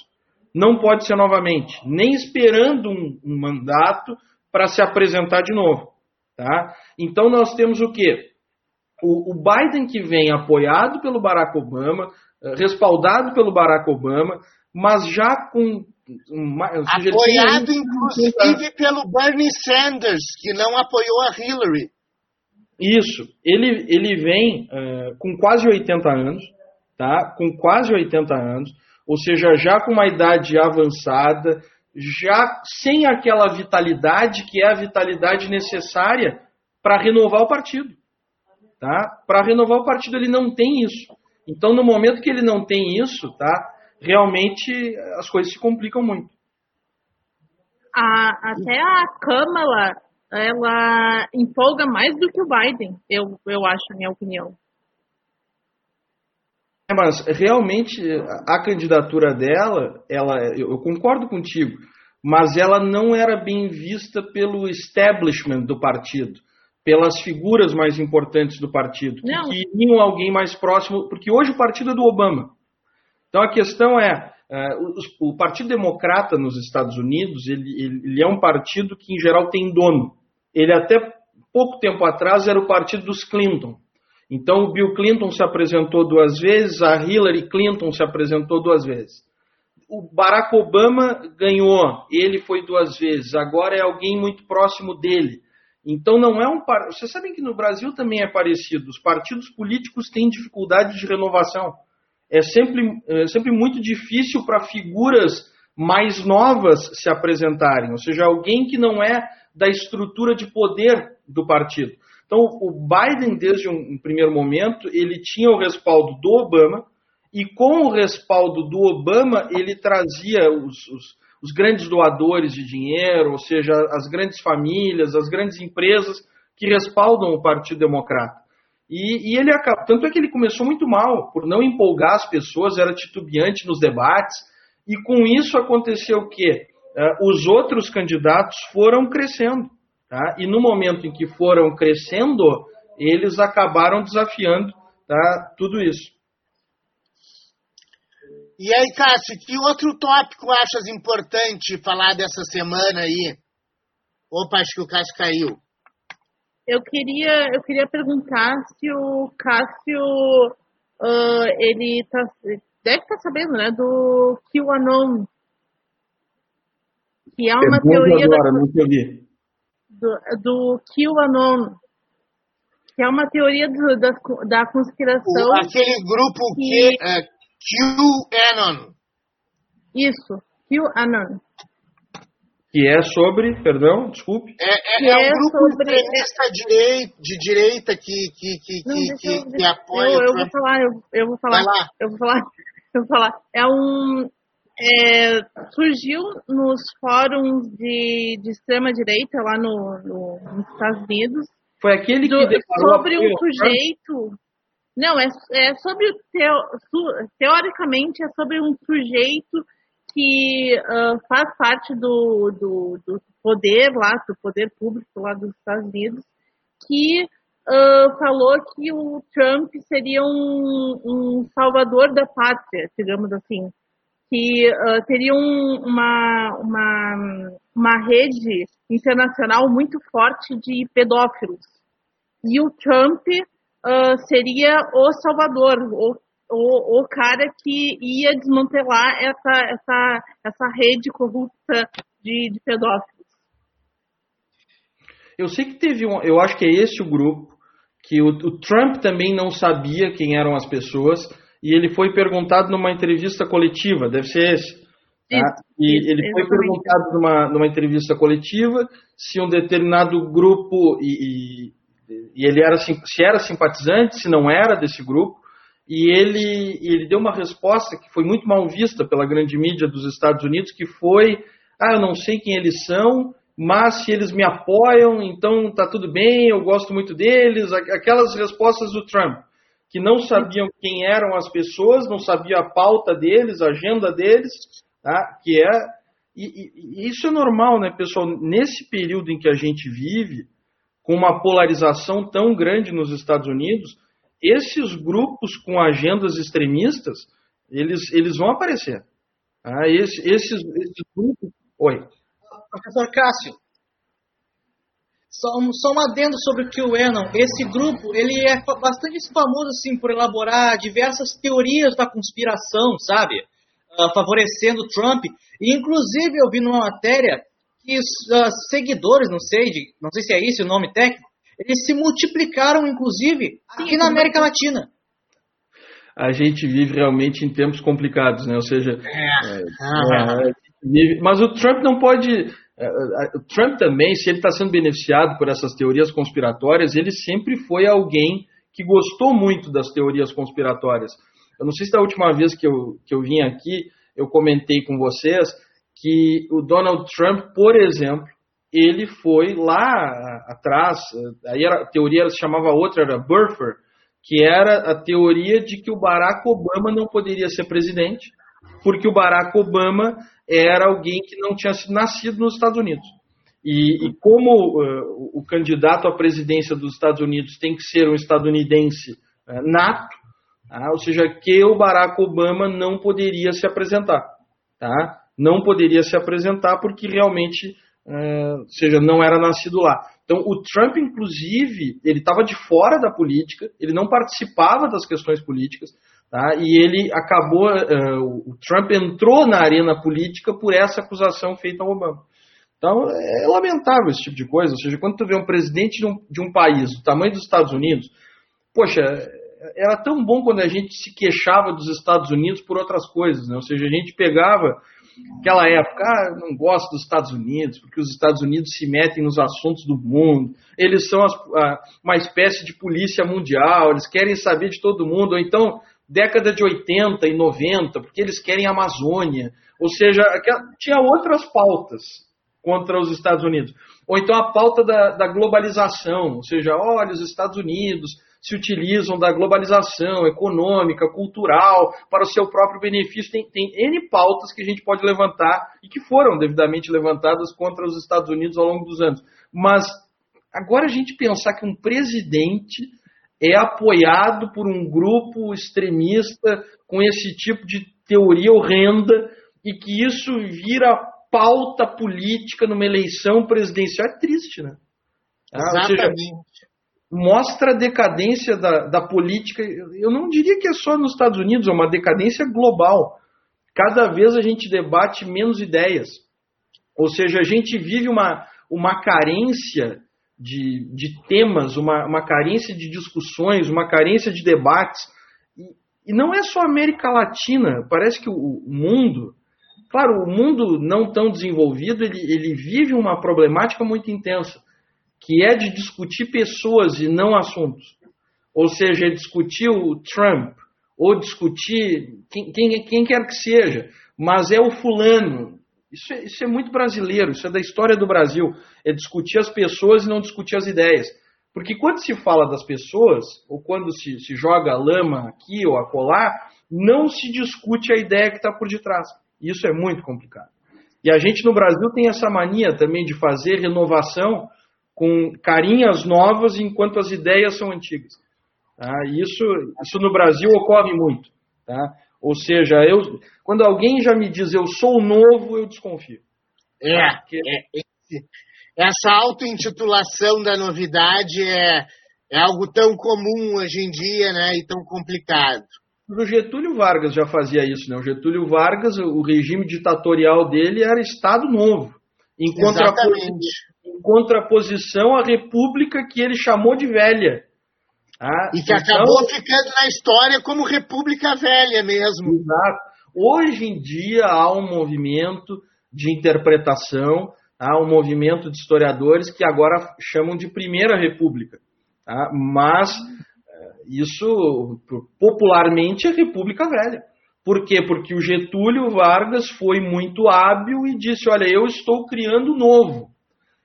Não pode ser novamente, nem esperando um, um mandato para se apresentar de novo. Tá? Então, nós temos o quê? O, o Biden que vem apoiado pelo Barack Obama, respaldado pelo Barack Obama, mas já com. Uma, Apoiado, inclusive, pelo Bernie Sanders, que não apoiou a Hillary. Isso. Ele, ele vem uh, com quase 80 anos, tá? Com quase 80 anos, ou seja, já com uma idade avançada, já sem aquela vitalidade que é a vitalidade necessária para renovar o partido. Tá? Para renovar o partido ele não tem isso. Então, no momento que ele não tem isso, tá? realmente as coisas se complicam muito. A, até a Câmara, ela empolga mais do que o Biden, eu, eu acho, na minha opinião. É, mas realmente a candidatura dela, ela, eu concordo contigo, mas ela não era bem vista pelo establishment do partido pelas figuras mais importantes do partido, Não. que queriam alguém mais próximo, porque hoje o partido é do Obama. Então a questão é, é o, o, Partido Democrata nos Estados Unidos, ele, ele, ele, é um partido que em geral tem dono. Ele até pouco tempo atrás era o partido dos Clinton. Então o Bill Clinton se apresentou duas vezes, a Hillary Clinton se apresentou duas vezes. O Barack Obama ganhou, ele foi duas vezes, agora é alguém muito próximo dele. Então não é um. Vocês sabem que no Brasil também é parecido. Os partidos políticos têm dificuldade de renovação. É sempre, é sempre muito difícil para figuras mais novas se apresentarem, ou seja, alguém que não é da estrutura de poder do partido. Então, o Biden, desde um primeiro momento, ele tinha o respaldo do Obama, e com o respaldo do Obama, ele trazia os, os os grandes doadores de dinheiro, ou seja, as grandes famílias, as grandes empresas que respaldam o Partido Democrata. E, e ele acaba, tanto é que ele começou muito mal, por não empolgar as pessoas, era titubeante nos debates, e com isso aconteceu o quê? Uh, os outros candidatos foram crescendo, tá? e no momento em que foram crescendo, eles acabaram desafiando tá, tudo isso. E aí, Cássio, que outro tópico achas importante falar dessa semana aí? Opa, acho que o Cássio caiu. Eu queria, eu queria perguntar se o Cássio, uh, ele tá, deve estar tá sabendo, né, do QAnon. Que é uma teoria agora, da, não te Do, do QAnon. Que é uma teoria do, da, da conspiração. O, aquele grupo que, que é, QAnon. Isso, QAnon. Que é sobre, perdão, desculpe. É, é, é um é grupo sobre... extremista direita, de direita que, que, que, Não, que, eu, que, apoia. Eu, eu vou falar, eu, eu vou falar. Eu vou falar. Eu vou falar. É um. É, surgiu nos fóruns de, de extrema direita lá no, no, nos Estados Unidos. Foi aquele do, que sobre um sujeito não, é, é sobre o teo, teoricamente é sobre um sujeito que uh, faz parte do, do, do, poder lá, do poder público lá dos Estados Unidos, que uh, falou que o Trump seria um, um salvador da pátria, digamos assim, que uh, teria um, uma, uma, uma rede internacional muito forte de pedófilos. E o Trump uh, seria o salvador, ou o, o cara que ia desmantelar essa, essa, essa rede corrupta de, de pedófilos. Eu sei que teve um. Eu acho que é esse o grupo, que o, o Trump também não sabia quem eram as pessoas, e ele foi perguntado numa entrevista coletiva, deve ser esse. Tá? E isso, ele foi perguntado numa, numa entrevista coletiva se um determinado grupo, e, e, e ele era, se era simpatizante, se não era desse grupo, e ele, ele deu uma resposta que foi muito mal vista pela grande mídia dos Estados Unidos, que foi, ah, eu não sei quem eles são, mas se eles me apoiam, então tá tudo bem, eu gosto muito deles, Aqu- aquelas respostas do Trump, que não sabiam quem eram as pessoas, não sabia a pauta deles, a agenda deles, tá? que é e- e isso é normal, né, pessoal? Nesse período em que a gente vive, com uma polarização tão grande nos Estados Unidos, esses grupos com agendas extremistas, eles, eles vão aparecer. tá? Esse- esses, esses grupos. Oi. Professor Cássio, só só um adendo sobre o QAnon. Esse grupo, ele é bastante famoso, assim, por elaborar diversas teorias da conspiração, sabe? Ah, favorecendo Trump. E, inclusive, eu vi numa matéria que os ah, seguidores, não sei, de- não sei se é esse o nome técnico, eles se multiplicaram, inclusive, aqui na América Latina. A gente vive realmente em tempos complicados, né? Ou seja, Ah, É, a gente vive- Mas o Trump não pode. é, é, O Trump também, se ele está sendo beneficiado por essas teorias conspiratórias, ele sempre foi alguém que gostou muito das teorias conspiratórias. Eu não sei se da última vez que eu, que eu vim aqui, eu comentei com vocês que o Donald Trump, por exemplo, ele foi lá atrás, aí a teoria se chamava outra, era Burfer, que era a teoria de que o Barack Obama não poderia ser presidente, porque o Barack Obama era alguém que não tinha sido nascido nos Estados Unidos. E, e como eh, o, candidato à presidência dos Estados Unidos tem que ser um estadunidense eh, nato, tá? ou seja, que o Barack Obama não poderia se apresentar. Tá? Não poderia se apresentar porque realmente, eh, ou seja, não era nascido lá. Então, o Trump, inclusive, ele estava de fora da política, ele não participava das questões políticas, tá? e ele acabou, eh, o Trump entrou na arena política por essa acusação feita ao Obama. Então, é lamentável esse tipo de coisa, ou seja, quando tu vê um presidente de um, de um país do tamanho dos Estados Unidos, poxa, era tão bom quando a gente se queixava dos Estados Unidos por outras coisas, né? ou seja, a gente pegava aquela época, ah, não gosto dos Estados Unidos, porque os Estados Unidos se metem nos assuntos do mundo, eles são as, a, uma espécie de polícia mundial, eles querem saber de todo mundo, ou então década de 80 e 90, porque eles querem a Amazônia, ou seja, tinha outras pautas contra os Estados Unidos. Ou então a pauta da, da globalização, ou seja, olha, os Estados Unidos se utilizam da globalização econômica, cultural, para o seu próprio benefício. Tem, tem N pautas que a gente pode levantar e que foram devidamente levantadas contra os Estados Unidos ao longo dos anos. Mas agora a gente pensar que um presidente é apoiado por um grupo extremista com esse tipo de teoria horrenda e que isso vira pauta política numa eleição presidencial é triste, né? Ah, ou seja, Exatamente. Mostra a decadência da, da política. Eu não diria que é só nos Estados Unidos, é uma decadência global. Cada vez a gente debate menos ideias. Ou seja, a gente vive uma, uma carência de, de temas, uma, uma carência de discussões, uma carência de debates. E, e não é só a América Latina, parece que o, o mundo. Claro, o mundo não tão desenvolvido, ele, ele vive uma problemática muito intensa que é de discutir pessoas e não assuntos. Ou seja, discutir o Trump, ou discutir quem, quem, quem quer que seja, mas é o fulano. Isso é, isso é muito brasileiro, isso é da história do Brasil. É discutir as pessoas e não discutir as ideias. Porque quando se fala das pessoas, ou quando se, se joga lama aqui ou acolá, não se discute a ideia que está por detrás. Isso é muito complicado. E a gente no Brasil tem essa mania também de fazer renovação com carinhas novas enquanto as ideias são antigas. Tá? Isso, isso no Brasil ocorre muito. Tá? Ou seja, eu, quando alguém já me diz eu sou novo, eu desconfio. É, é esse, essa auto-intitulação da novidade é, é algo tão comum hoje em dia né, e tão complicado. O Getúlio Vargas já fazia isso, né? O Getúlio Vargas, o regime ditatorial dele era Estado Novo. Em contraposição, em contraposição à República que ele chamou de velha. Ah, e que então, acabou ficando na história como República Velha mesmo. Exato. Hoje em dia há um movimento de interpretação, há um movimento de historiadores que agora chamam de Primeira República. Tá? Mas eh, isso popularmente é República Velha. Por quê? Porque o Getúlio Vargas foi muito hábil e disse: Olha, eu estou criando novo.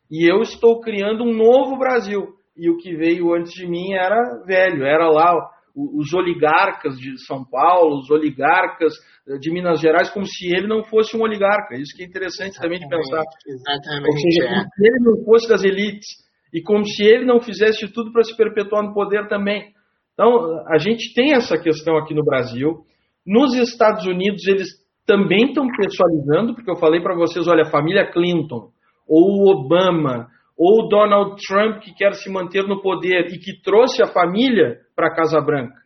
E eu estou criando um novo Brasil. E o que veio antes de mim era velho, era lá os oligarcas de São Paulo, os oligarcas de Minas Gerais, como se ele não fosse um oligarca. Isso que é interessante exatamente, também de pensar. Exatamente. Ou seja, é. como se ele não fosse das elites e como se ele não fizesse tudo para se perpetuar no poder também. Então, a gente tem essa questão aqui no Brasil. Nos Estados Unidos, eles também estão pessoalizando, porque eu falei para vocês, olha, a família Clinton, ou o Obama, ou o Donald Trump, que quer se manter no poder e que trouxe a família para a Casa Branca.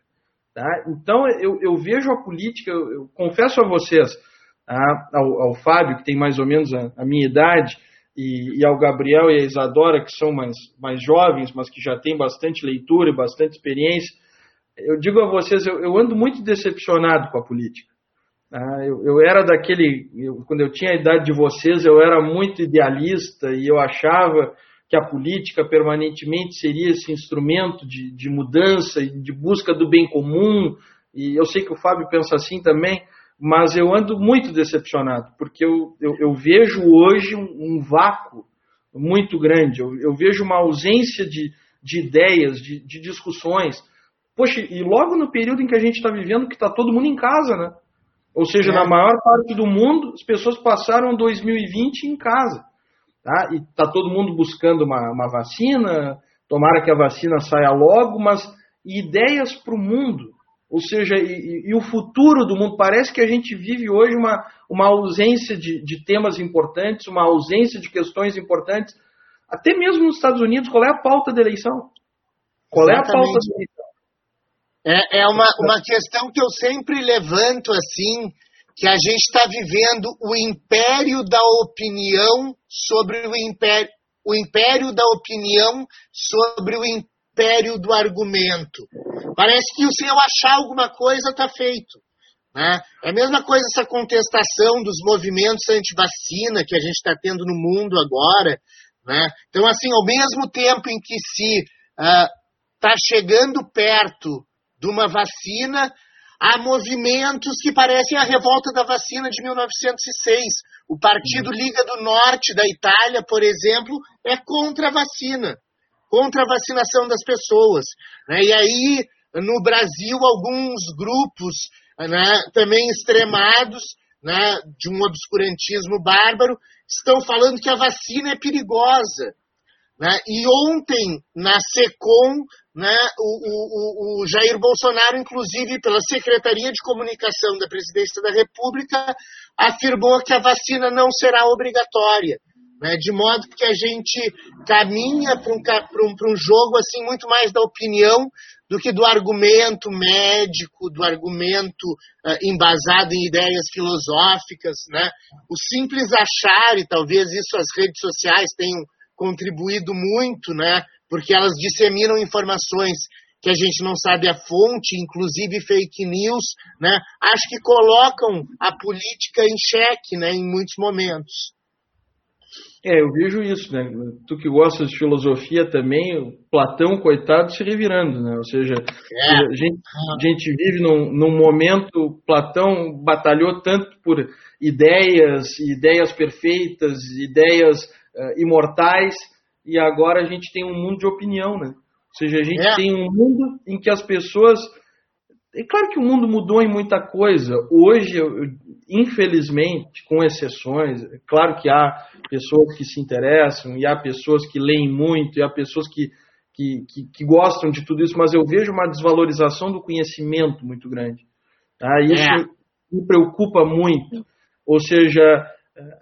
Tá? Então, eu, eu, vejo a política, eu, eu confesso a vocês, tá? ao, ao, Fábio, que tem mais ou menos a, a minha idade, e, e, ao Gabriel e a Isadora, que são mais, mais jovens, mas que já têm bastante leitura e bastante experiência, eu digo a vocês, eu, eu ando muito decepcionado com a política. Tá? Eu, eu, era daquele, quando eu tinha a idade de vocês, eu era muito idealista e eu achava que a política permanentemente seria esse instrumento de, de mudança e de busca do bem comum. E eu sei que o Fábio pensa assim também, mas eu ando muito decepcionado, porque eu, eu, eu vejo hoje um, um, vácuo muito grande, eu, eu vejo uma ausência de, de ideias, de, de, discussões. Poxa, e logo no período em que a gente está vivendo, que está todo mundo em casa, né? Ou seja, é. na maior parte do mundo, as pessoas passaram 2020 em casa. Tá? E está todo mundo buscando uma, uma vacina, tomara que a vacina saia logo, mas ideias para o mundo, ou seja, e, e, o futuro do mundo. Parece que a gente vive hoje uma, uma ausência de, de temas importantes, uma ausência de questões importantes. Até mesmo nos Estados Unidos, qual é a pauta da eleição? Qual Exatamente. é a pauta da eleição? É, é uma, uma questão que eu sempre levanto assim, que a gente está vivendo o império da opinião sobre o império, o império da opinião sobre o império do argumento. Parece que se eu achar alguma coisa, está feito. Né? É a mesma coisa essa contestação dos movimentos anti-vacina que a gente está tendo no mundo agora. Né? Então, assim, ao mesmo tempo em que se está uh, chegando perto de uma vacina, há movimentos que parecem a revolta da vacina de 1906. O Partido uhum. Liga do Norte da Itália, por exemplo, é contra a vacina, contra a vacinação das pessoas. Né? E aí, no Brasil, alguns grupos né, também extremados, né, de um obscurantismo bárbaro, estão falando que a vacina é perigosa. Né? E ontem, na SECOM, né, o, o, o, Jair Bolsonaro, inclusive pela Secretaria de Comunicação da Presidência da República, afirmou que a vacina não será obrigatória. Né, de modo que a gente caminha para um, um, um jogo assim muito mais da opinião do que do argumento médico, do argumento uh, embasado em ideias filosóficas. Né? O simples achar, e talvez isso as redes sociais tenham contribuído muito, né? Porque elas disseminam informações que a gente não sabe a fonte, inclusive fake news, né? Acho que colocam a política em xeque, né? Em muitos momentos. É, eu vejo isso, né? Tu que gosta de filosofia também, o Platão, coitado, se revirando, né? Ou seja, é. a, gente, a gente vive num, num momento, Platão batalhou tanto por ideias, ideias perfeitas, ideias uh, imortais, e agora a gente tem um mundo de opinião, né? Ou seja, a gente é. tem um mundo em que as pessoas. É claro que o mundo mudou em muita coisa. Hoje, infelizmente, com exceções, é claro que há pessoas que se interessam, e há pessoas que leem muito, e há pessoas que, que, que, que gostam de tudo isso, mas eu vejo uma desvalorização do conhecimento muito grande. Tá? Isso é. me preocupa muito. Ou seja,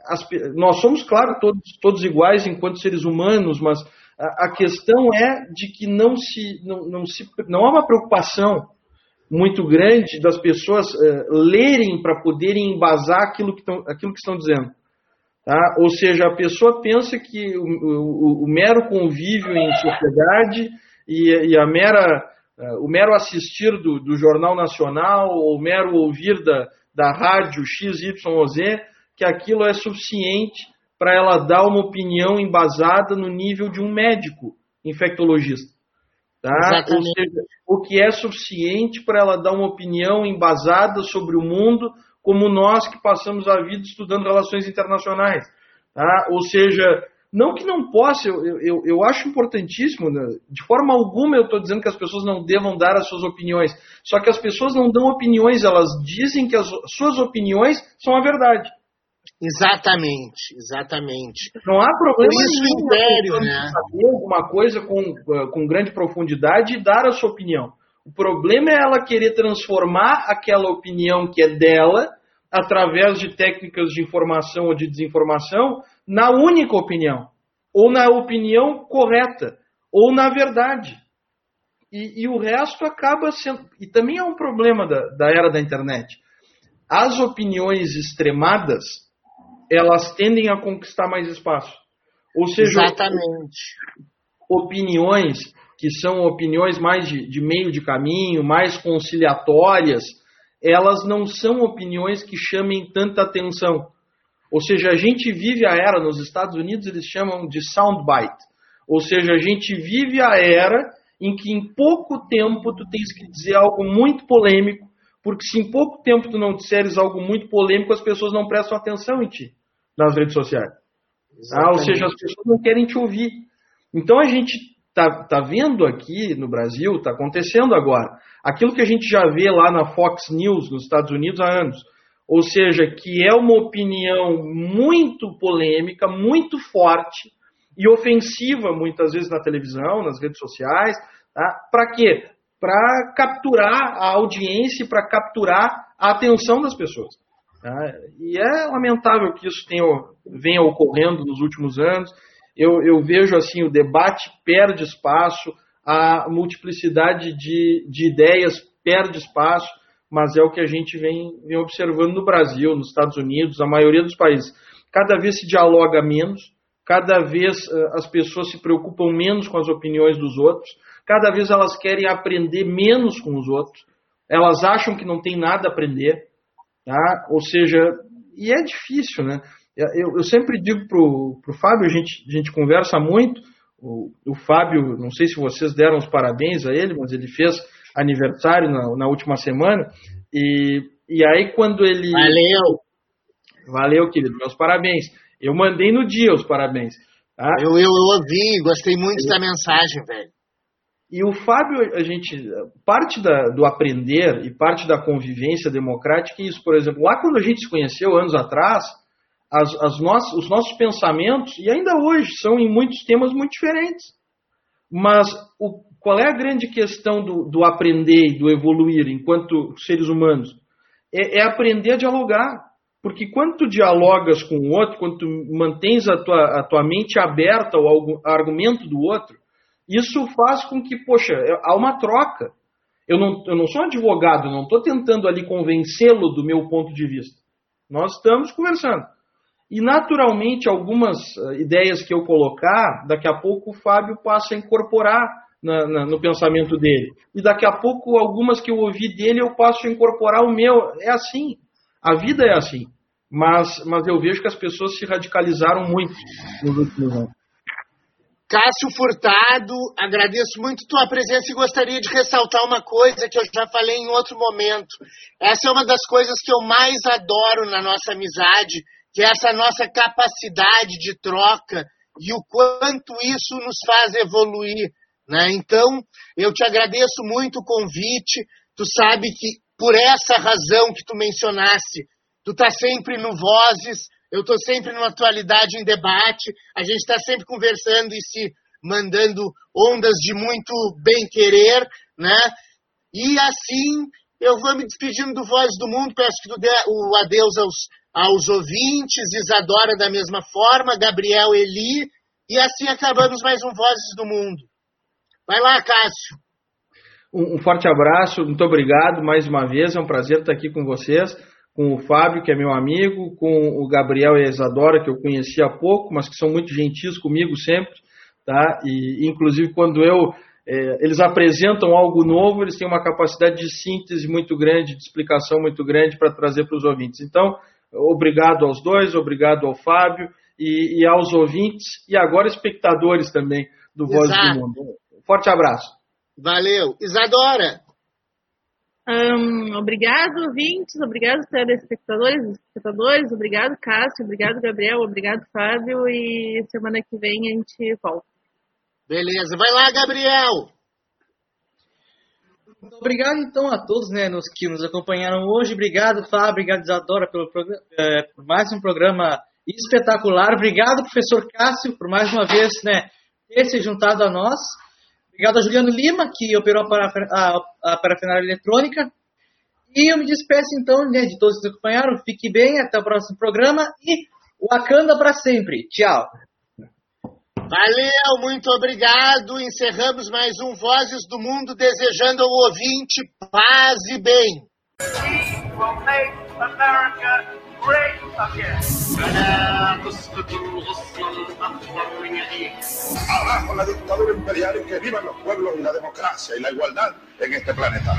as, nós somos, claro, todos, todos iguais enquanto seres humanos, mas a, a questão é de que não se, não, não se não há uma preocupação muito grande das pessoas uh, lerem para poderem embasar aquilo que, tão, aquilo que estão dizendo. Tá? Ou seja, a pessoa pensa que o, o, o mero convívio em sociedade e, e a mera, uh, o mero assistir do, do, Jornal Nacional ou o mero ouvir da, da rádio XYZ, que aquilo é suficiente para ela dar uma opinião embasada no nível de um médico infectologista. Tá? Ou seja, o que é suficiente para ela dar uma opinião embasada sobre o mundo, como nós que passamos a vida estudando relações internacionais. Tá? Ou seja, não que não possa, eu, eu, eu acho importantíssimo, né? de forma alguma eu estou dizendo que as pessoas não devam dar as suas opiniões, só que as pessoas não dão opiniões, elas dizem que as suas opiniões são a verdade. Exatamente, exatamente. Não há problema isso nenhum império, né? saber alguma coisa com, eh, com grande profundidade e dar a sua opinião. O problema é ela querer transformar aquela opinião que é dela, através de técnicas de informação ou de desinformação, na única opinião, ou na opinião correta, ou na verdade. E, e o resto acaba sendo. E também é um problema da, da era da internet. As opiniões extremadas elas tendem a conquistar mais espaço. Ou seja, Exatamente. opiniões que são opiniões mais de, de, meio de caminho, mais conciliatórias, elas não são opiniões que chamem tanta atenção. Ou seja, a gente vive a era, nos Estados Unidos eles chamam de soundbite. Ou seja, a gente vive a era em que em pouco tempo tu tens que dizer algo muito polêmico, porque se em pouco tempo tu não disseres algo muito polêmico, as pessoas não prestam atenção em ti nas redes sociais. Ah, ou seja, as pessoas não querem te ouvir. Então a gente está tá vendo aqui no Brasil, está acontecendo agora, aquilo que a gente já vê lá na Fox News nos Estados Unidos há anos. Ou seja, que é uma opinião muito polêmica, muito forte e ofensiva, muitas vezes na televisão, nas redes sociais. Tá? Para quê? Para capturar a audiência, para capturar a atenção das pessoas. Tá? E é lamentável que isso tenha, venha ocorrendo nos últimos anos. Eu, eu vejo assim, o debate perde espaço, a multiplicidade de, de ideias perde espaço, mas é o que a gente vem, vem observando no Brasil, nos Estados Unidos, a maioria dos países. Cada vez se dialoga menos, cada vez uh, as pessoas se preocupam menos com as opiniões dos outros, cada vez elas querem aprender menos com os outros, elas acham que não tem nada a aprender, Tá? Ou seja, e é difícil, né? Eu, eu sempre digo pro, pro Fábio, a gente, a gente conversa muito, o, o Fábio, não sei se vocês deram os parabéns a ele, mas ele fez aniversário na, na última semana, e, e aí quando ele... Valeu! Valeu, querido, meus parabéns. Eu mandei no dia os parabéns. Tá? Eu, eu, eu ouvi, gostei muito da mensagem, velho. E o Fábio, a gente, parte da, do aprender e parte da convivência democrática é isso. Por exemplo, lá quando a gente se conheceu anos atrás, as, as nossas, os nossos pensamentos, e ainda hoje, são em muitos temas muito diferentes. Mas o, qual é a grande questão do, do aprender e do evoluir enquanto seres humanos? É, é, aprender a dialogar. Porque quando tu dialogas com o outro, quando tu mantens a tua, a tua mente aberta ao argumento do outro, isso faz com que, poxa, há uma troca. Eu não, eu não sou advogado, não estou tentando ali convencê-lo do meu ponto de vista. Nós estamos conversando. E naturalmente, algumas uh, ideias que eu colocar, daqui a pouco o Fábio passa a incorporar na, na, no pensamento dele. E daqui a pouco, algumas que eu ouvi dele, eu passo a incorporar o meu. É assim. A vida é assim. Mas, mas eu vejo que as pessoas se radicalizaram muito nos últimos anos. Cássio Furtado, agradeço muito tua presença e gostaria de ressaltar uma coisa que eu já falei em outro momento. Essa é uma das coisas que eu mais adoro na nossa amizade, que é essa nossa capacidade de troca e o quanto isso nos faz evoluir. Né? Então, eu te agradeço muito o convite. Tu sabe que por essa razão que tu mencionaste, tu está sempre no Vozes, eu estou sempre numa atualidade em debate, a gente está sempre conversando e se mandando ondas de muito bem-querer, né? E assim eu vou me despedindo do Voz do Mundo, peço que tu dê o adeus aos, aos ouvintes, Isadora da mesma forma, Gabriel Eli, e assim acabamos mais um Vozes do Mundo. Vai lá, Cássio. Um, um forte abraço, muito obrigado mais uma vez, é um prazer estar aqui com vocês, com o Fábio, que é meu amigo, com o Gabriel e a Isadora, que eu conheci há pouco, mas que são muito gentis comigo sempre, tá? E inclusive quando eu é, eles apresentam algo novo, eles têm uma capacidade de síntese muito grande, de explicação muito grande para trazer para os ouvintes. Então, obrigado aos dois, obrigado ao Fábio e, e aos ouvintes e agora espectadores também do Voz do Mundo. Forte abraço. Valeu. Isadora. Um, obrigado, ouvintes, obrigado, telespectadores, espectadores, obrigado, Cássio, obrigado, Gabriel, obrigado, Fábio, e semana que vem a gente volta. Beleza, vai lá, Gabriel! Obrigado, então, a todos né, nos, que nos acompanharam hoje. Obrigado, Fábio, obrigado, Isadora, pelo, é, por mais um programa espetacular. Obrigado, professor Cássio, por mais uma vez né, ter se juntado a nós. Obrigado a Juliano Lima, que operou a, a, a parafernália eletrônica. E eu me despeço, então, né, de todos que nos acompanharam. Fique bem, até o próximo programa e Wakanda para sempre. Tchau. Valeu, muito obrigado. Encerramos mais um Vozes do Mundo, desejando ao ouvinte paz e bem. We will make America. Abajo la dictadura imperial y que vivan los pueblos y la democracia y la igualdad en este planeta.